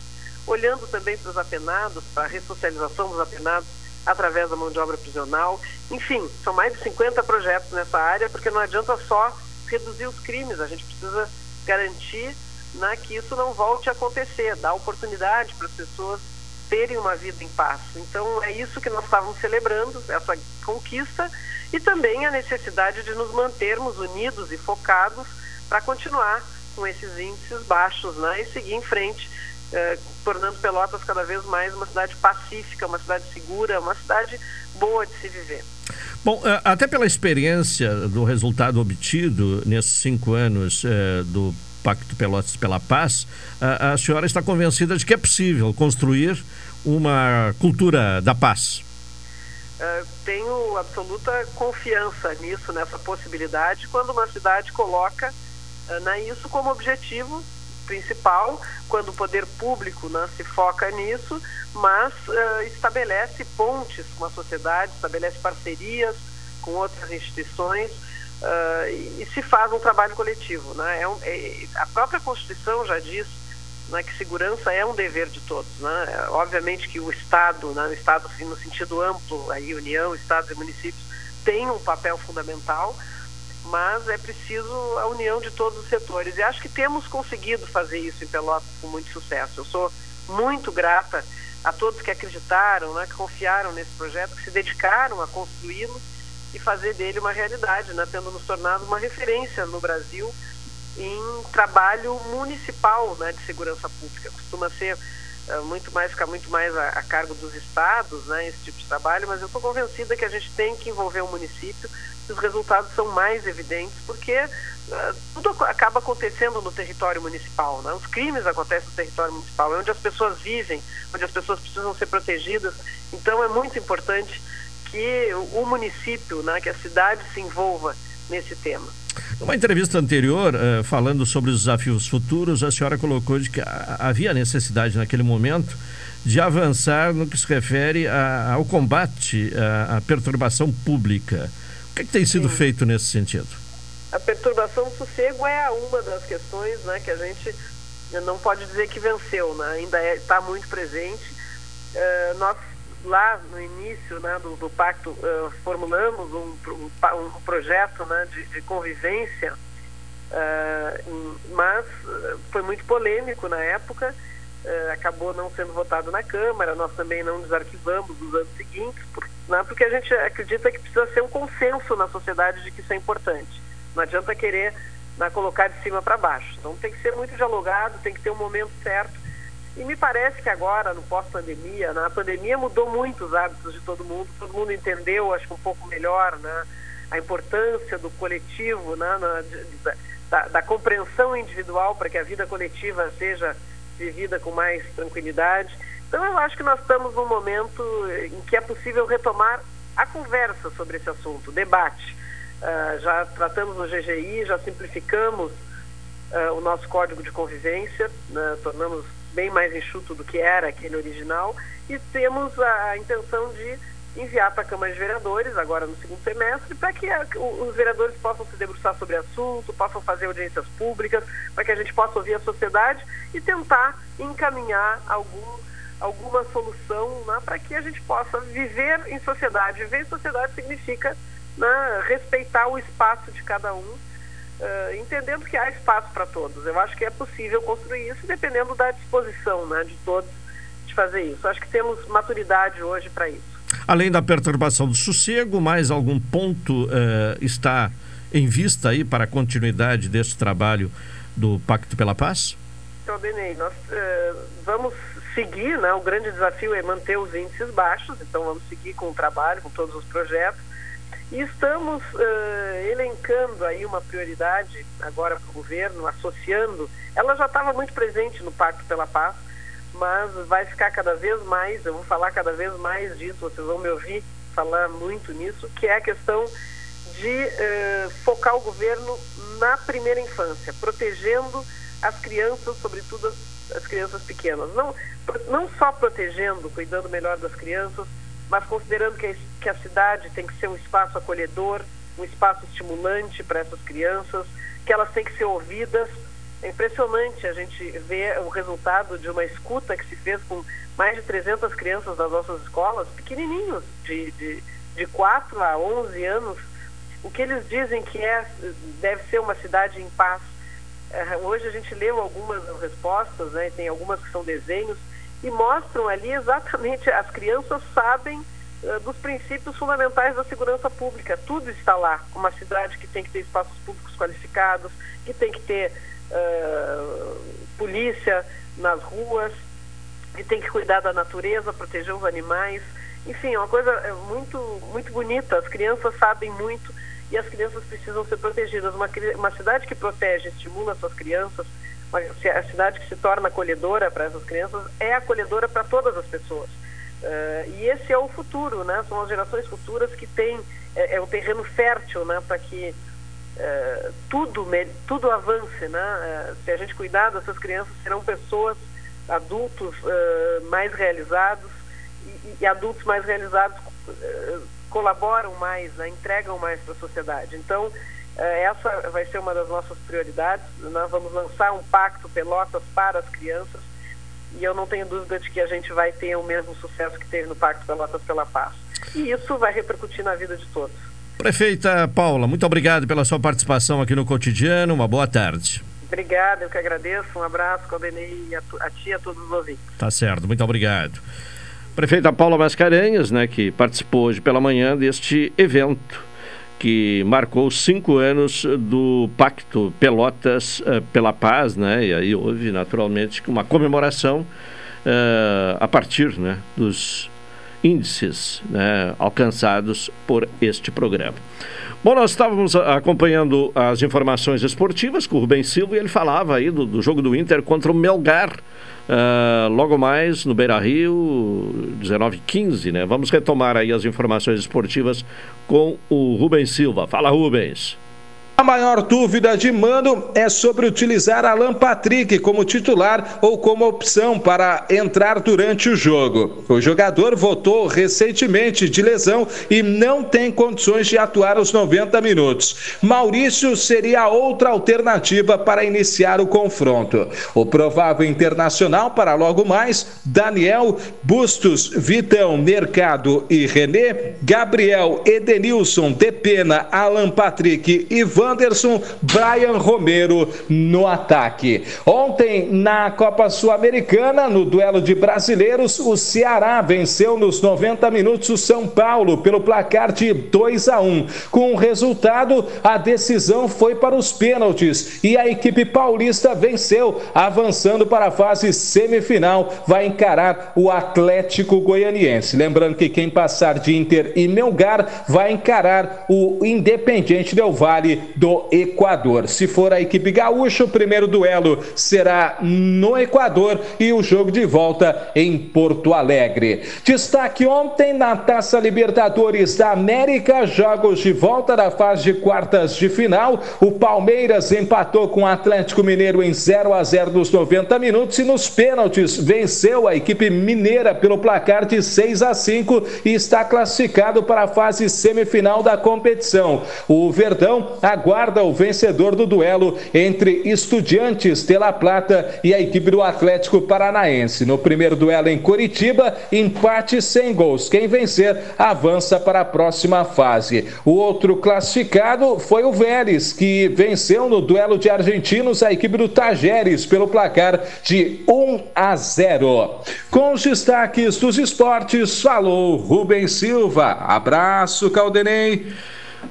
olhando também para os apenados, para a ressocialização dos apenados através da mão de obra prisional. Enfim, são mais de 50 projetos nessa área, porque não adianta só reduzir os crimes, a gente precisa garantir né, que isso não volte a acontecer, dar oportunidade para as pessoas terem uma vida em paz. Então é isso que nós estávamos celebrando, essa conquista, e também a necessidade de nos mantermos unidos e focados para continuar com esses índices baixos né, e seguir em frente, eh, tornando Pelotas cada vez mais uma cidade pacífica, uma cidade segura, uma cidade boa de se viver. Bom, eh, até pela experiência do resultado obtido nesses cinco anos eh, do Pacto Pelotas pela Paz, a, a senhora está convencida de que é possível construir uma cultura da paz? Uh, tenho absoluta confiança nisso, nessa possibilidade, quando uma cidade coloca uh, isso como objetivo principal, quando o poder público né, se foca nisso, mas uh, estabelece pontes com a sociedade, estabelece parcerias com outras instituições uh, e, se faz um trabalho coletivo. Né? É um, é, a própria Constituição já diz né, que segurança é um dever de todos. Né? É, obviamente que o Estado, né, o Estado assim, no sentido amplo, aí União, Estados e municípios, tem um papel fundamental, mas é preciso a união de todos os setores. E acho que temos conseguido fazer isso em Pelotas com muito sucesso. Eu sou muito grata a todos que acreditaram, né, que confiaram nesse projeto, que se dedicaram a construí-lo e fazer dele uma realidade, né, tendo nos tornado uma referência no Brasil em trabalho municipal né, de segurança pública. Costuma ser uh, muito mais, ficar muito mais a, a, cargo dos estados, né, esse tipo de trabalho, mas eu estou convencida que a gente tem que envolver o município e os resultados são mais evidentes, porque uh, tudo acaba acontecendo no território municipal. Né? Os crimes acontecem no território municipal, é onde as pessoas vivem, onde as pessoas precisam ser protegidas. Então é muito importante que o município, né, que a cidade se envolva nesse tema. Numa entrevista anterior, uh, falando sobre os desafios futuros, a senhora colocou de que havia necessidade naquele momento de avançar no que se refere ao combate à, à, perturbação pública. O que, é que tem sido Sim. feito nesse sentido? A perturbação do sossego é uma das questões né, que a gente não pode dizer que venceu, né? ainda está é, muito presente. Uh, nós lá no início né, do, do pacto uh, formulamos um, um, um, projeto né, de, de convivência, uh, mas foi muito polêmico na época, uh, acabou não sendo votado na Câmara, nós também não desarquivamos nos anos seguintes, por, né, porque a gente acredita que precisa ser um consenso na sociedade de que isso é importante. Não adianta querer né, colocar de cima para baixo. Então tem que ser muito dialogado, tem que ter um momento certo e me parece que agora, no pós-pandemia, né, a pandemia mudou muito os hábitos de todo mundo, todo mundo entendeu, acho que um pouco melhor, né, a importância do coletivo, né, na, da, da, compreensão individual para que a vida coletiva seja vivida com mais tranquilidade. Então, Então eu acho que nós estamos num momento em que é possível retomar a conversa sobre esse assunto, o debate. Uh, já tratamos no GGI, já simplificamos uh, o nosso código de convivência, né, tornamos bem mais enxuto do que era aquele original e temos a, intenção de enviar para a Câmara de Vereadores, agora no segundo semestre, para que a, os vereadores possam se debruçar sobre o assunto, possam fazer audiências públicas, para que a gente possa ouvir a sociedade e tentar encaminhar algum, alguma solução né, para que a gente possa viver em sociedade. Viver em sociedade significa né, respeitar o espaço de cada um uh, entendendo que há espaço para todos. Eu acho que é possível construir isso, dependendo da disposição né, de todos de fazer isso. Acho que temos maturidade hoje para isso. Além da perturbação do sossego, mais algum ponto uh, está em vista aí para a continuidade desse trabalho do Pacto pela Paz? Então, Denei, nós uh, vamos seguir, né? O grande desafio é manter os índices baixos, então vamos seguir com o trabalho, com todos os projetos e estamos uh, elencando aí uma prioridade agora para o governo, associando. Ela já estava muito presente no Pacto pela Paz, mas vai ficar cada vez mais, eu vou falar cada vez mais disso, vocês vão me ouvir falar muito nisso, que é a questão de uh, focar o governo na primeira infância, protegendo as crianças, sobretudo as, as crianças pequenas. Não, não só protegendo, cuidando melhor das crianças, mas considerando que a, que a cidade tem que ser um espaço acolhedor, um espaço estimulante para essas crianças, que elas têm que ser ouvidas. É impressionante a gente ver o resultado de uma escuta que se fez com mais de 300 crianças das nossas escolas, pequenininhos, de, de, de 4 a 11 anos, o que eles dizem que é, deve ser uma cidade em paz. É, hoje a gente leu algumas respostas, né, tem algumas que são desenhos, e mostram ali exatamente, as crianças sabem dos princípios fundamentais da segurança pública. Tudo está lá. Uma cidade que tem que ter espaços públicos qualificados, que tem que ter uh, polícia nas ruas, que tem que cuidar da natureza, proteger os animais. Enfim, é uma coisa é, muito, muito bonita. As crianças sabem muito e as crianças precisam ser protegidas. Uma, uma cidade que protege, estimula suas crianças, a cidade que se torna acolhedora para essas crianças é acolhedora para todas as pessoas. Uh, e esse é o futuro, né? São as gerações futuras que têm é, é terreno fértil, né? Para que uh, tudo tudo avance, né? Uh, se a gente cuidar dessas crianças, serão pessoas, adultos mais realizados e, e, adultos mais realizados colaboram mais, né? entregam mais para a sociedade. Então essa vai ser uma das nossas prioridades. Nós vamos lançar um pacto Pelotas para as crianças e eu não tenho dúvida de que a gente vai ter o mesmo sucesso que teve no Pacto Pelotas pela Paz. E isso vai repercutir na vida de todos. Prefeita Paula, muito obrigado pela sua participação aqui no Cotidiano. Uma boa tarde. Obrigada, eu que agradeço. Um abraço, Caldenei, a, a ti e a todos os ouvintes. Tá certo, muito obrigado. Prefeita Paula Mascarenhas, né, que participou hoje pela manhã deste evento que marcou cinco anos do Pacto Pelotas uh, pela Paz, né? E aí houve naturalmente uma comemoração uh, a partir, né, dos índices né, alcançados por este programa. Bom, nós estávamos acompanhando as informações esportivas com o Rubem Silva e ele falava aí do, do jogo do Inter contra o Melgar. Uh, logo mais no Beira Rio, 19h15, né? Vamos retomar aí as informações esportivas com o Rubens Silva. Fala, Rubens. A maior dúvida de Mano é sobre utilizar Alan Patrick como titular ou como opção para entrar durante o jogo. O jogador voltou recentemente de lesão e não tem condições de atuar os 90 minutos. Maurício seria outra alternativa para iniciar o confronto. O provável internacional para logo mais: Daniel, Bustos, Vitão, Mercado e René, Gabriel, Edenilson, Depena, Alan Patrick e Wanderson, Brian Romero no ataque. Ontem, na Copa Sul-Americana, no duelo de brasileiros, o Ceará venceu nos 90 minutos o São Paulo pelo placar de 2 a 1. Com o resultado, a decisão foi para os pênaltis e a equipe paulista venceu, avançando para a fase semifinal, vai encarar o Atlético Goianiense. Lembrando que quem passar de Inter e Melgar vai encarar o Independiente Del Vale do Equador. Se for a equipe gaúcha, o primeiro duelo será no Equador e o jogo de volta em Porto Alegre. Destaque ontem na Taça Libertadores da América, jogos de volta da fase de quartas de final. O Palmeiras empatou com o Atlético Mineiro em 0 a 0 nos 90 minutos e nos pênaltis venceu a equipe mineira pelo placar de 6 a 5 e está classificado para a fase semifinal da competição. O Verdão aguarda o vencedor do duelo entre Estudiantes de La Plata e a equipe do Atlético Paranaense. No primeiro duelo em Curitiba, empate sem gols. Quem vencer avança para a próxima fase. O outro classificado foi o Vélez, que venceu no duelo de argentinos a equipe do Tajeres pelo placar de 1 a 0. Com os destaques dos esportes, falou Rubens Silva. Abraço, Caldenei.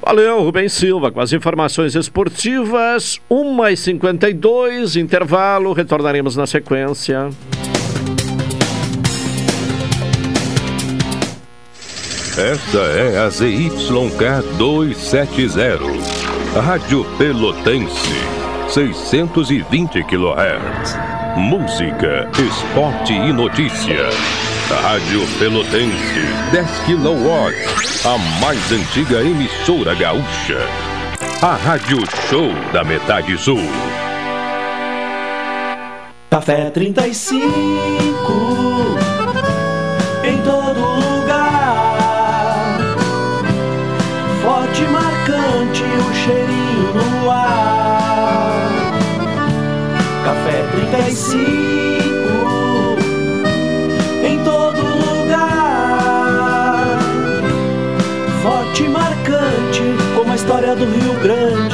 Valeu, Rubens Silva, com as informações esportivas. 1h52, intervalo, retornaremos na sequência. Esta é a ZYK 270, Rádio Pelotense, 620 kHz. Música, esporte e notícia. Rádio Pelotense, 10 kW, a mais antiga emissora gaúcha. A Rádio Show da Metade Sul. Café 35 em todo lugar. Forte marcante o cheirinho no ar. Café 35 do Rio Grande.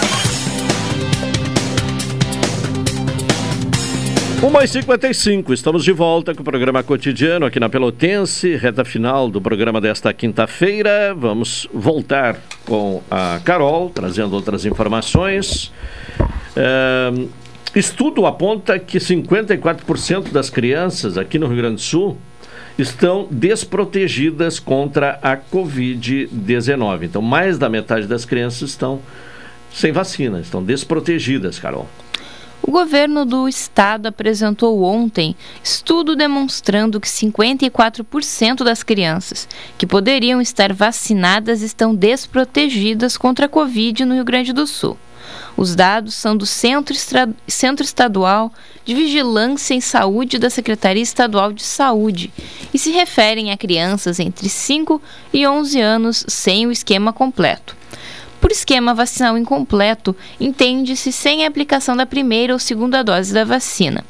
Uma e 55 estamos de volta com o programa cotidiano aqui na Pelotense, reta final do programa desta quinta-feira. Vamos voltar com a Carol, trazendo outras informações. É, estudo aponta que 54% das crianças aqui no Rio Grande do Sul estão desprotegidas contra a Covid-19. Então, mais da metade das crianças estão sem vacina, estão desprotegidas, Carol. O governo do estado apresentou ontem estudo demonstrando que 54% das crianças que poderiam estar vacinadas estão desprotegidas contra a Covid no Rio Grande do Sul. Os dados são do Centro, Centro Estadual de Vigilância em Saúde da Secretaria Estadual de Saúde e se referem a crianças entre 5 e 11 anos sem o esquema completo. Por esquema vacinal incompleto, entende-se sem a aplicação da primeira ou segunda dose da vacina.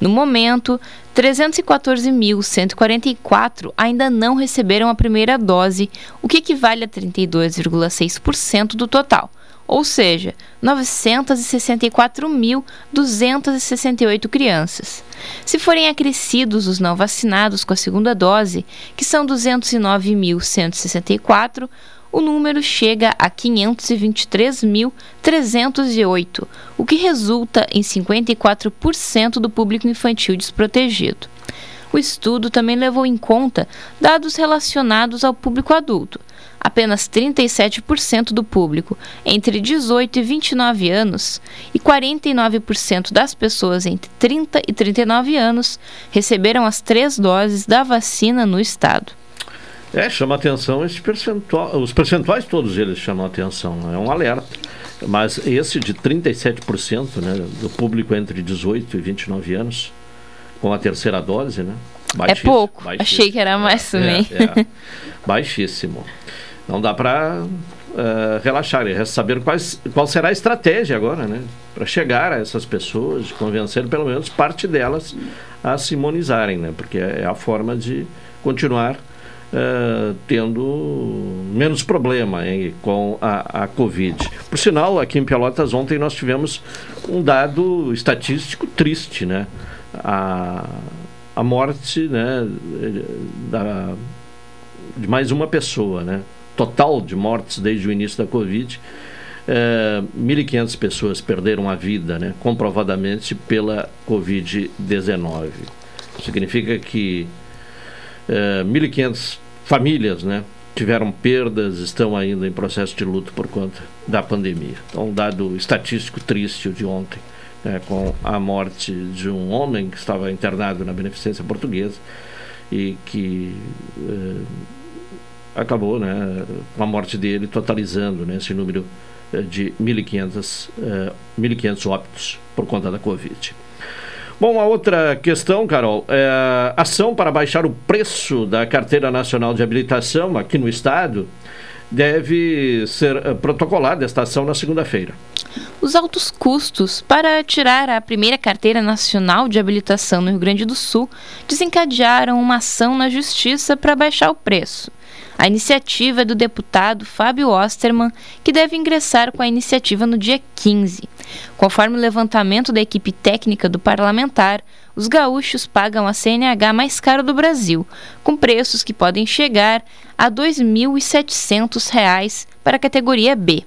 No momento, 314.144 ainda não receberam a primeira dose, o que equivale a 32,6% do total ou seja, 964.268 crianças. Se forem acrescidos os não vacinados com a segunda dose, que são 209.164, o número chega a 523.308, o que resulta em 54% do público infantil desprotegido. O estudo também levou em conta dados relacionados ao público adulto. Apenas 37% do público entre 18 e 29 anos e 49% das pessoas entre 30 e 39 anos receberam as três doses da vacina no estado. É, chama atenção esse percentual, os percentuais todos eles chamam atenção, é um alerta. Mas esse de 37% né, do público entre 18 e 29 anos, com a terceira dose, né? Baixíssimo, é pouco, baixíssimo. achei que era mais também. É, é. Baixíssimo. Não dá para uh, eh, relaxar, é saber quais, qual será a estratégia agora, né? Para chegar a essas pessoas, convencer pelo menos parte delas a se imunizarem, né? Porque é a forma de continuar Uh, tendo menos problema hein, com a, a Covid. Por sinal, aqui em Pelotas ontem nós tivemos um dado estatístico triste, né? A, a morte né, da, de mais uma pessoa, né? Total de mortes desde o início da Covid. É, 1.500 pessoas perderam a vida, né, comprovadamente pela Covid-19. Significa que é, 1.500 famílias, né, tiveram perdas, estão ainda em processo de luto por conta da pandemia. Então, um dado estatístico triste de ontem, né, com a morte de um homem que estava internado na Beneficência Portuguesa e que eh, acabou, né, com a morte dele, totalizando né, esse número eh, de 1.500 eh, 1.500 óbitos por conta da Covid. Bom, a outra questão, Carol, é ação para baixar o preço da Carteira Nacional de Habilitação aqui no Estado deve ser eh, protocolada esta ação na segunda-feira. Os altos custos para tirar a primeira carteira nacional de habilitação no Rio Grande do Sul desencadearam uma ação na Justiça para baixar o preço. A iniciativa é do deputado Fábio Osterman, que deve ingressar com a iniciativa no dia 15. Conforme o levantamento da equipe técnica do parlamentar, os gaúchos pagam a CNH mais cara do Brasil, com preços que podem chegar a R$ 2.700 para a categoria B.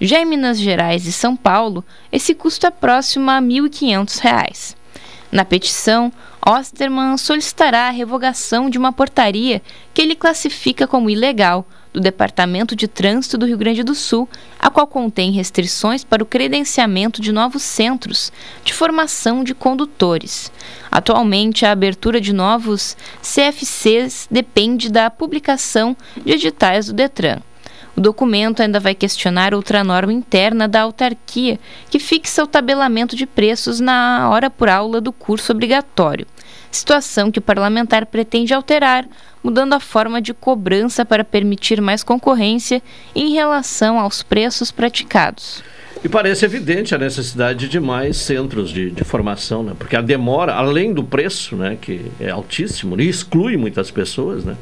Já em Minas Gerais e São Paulo, esse custo é próximo a R$ 1.500. Na petição, Osterman solicitará a revogação de uma portaria que ele classifica como ilegal do Departamento de Trânsito do Rio Grande do Sul, a qual contém restrições para o credenciamento de novos centros de formação de condutores. Atualmente, a abertura de novos CFCs depende da publicação de editais do Detran. Documento ainda vai questionar outra norma interna da autarquia, que fixa o tabelamento de preços na hora por aula do curso obrigatório, situação que o parlamentar pretende alterar, mudando a forma de cobrança para permitir mais concorrência em relação aos preços praticados. E parece evidente a necessidade de mais centros de, de, formação, né? porque a demora, além do preço, né, que é altíssimo, e exclui muitas pessoas, né?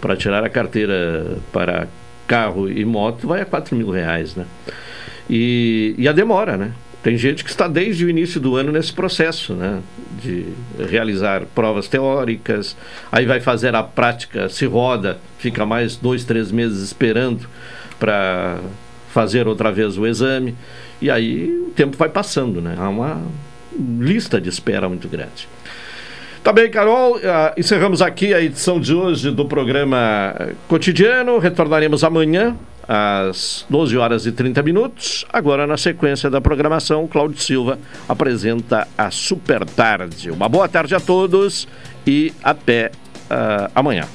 para tirar a carteira para carro e moto vai a 4 mil reais, né? E, e a demora, né? Tem gente que está desde o início do ano nesse processo, né? De realizar provas teóricas, aí vai fazer a prática, se roda, fica mais dois, três meses esperando para fazer outra vez o exame, e aí o tempo vai passando, né? Há uma lista de espera muito grande. Tá bem, Carol. Uh, encerramos aqui a edição de hoje do programa Cotidiano. Retornaremos amanhã às 12 horas e 30 minutos. Agora, na sequência da programação, Cláudio Silva apresenta a Super Tarde. Uma boa tarde a todos e até uh, amanhã.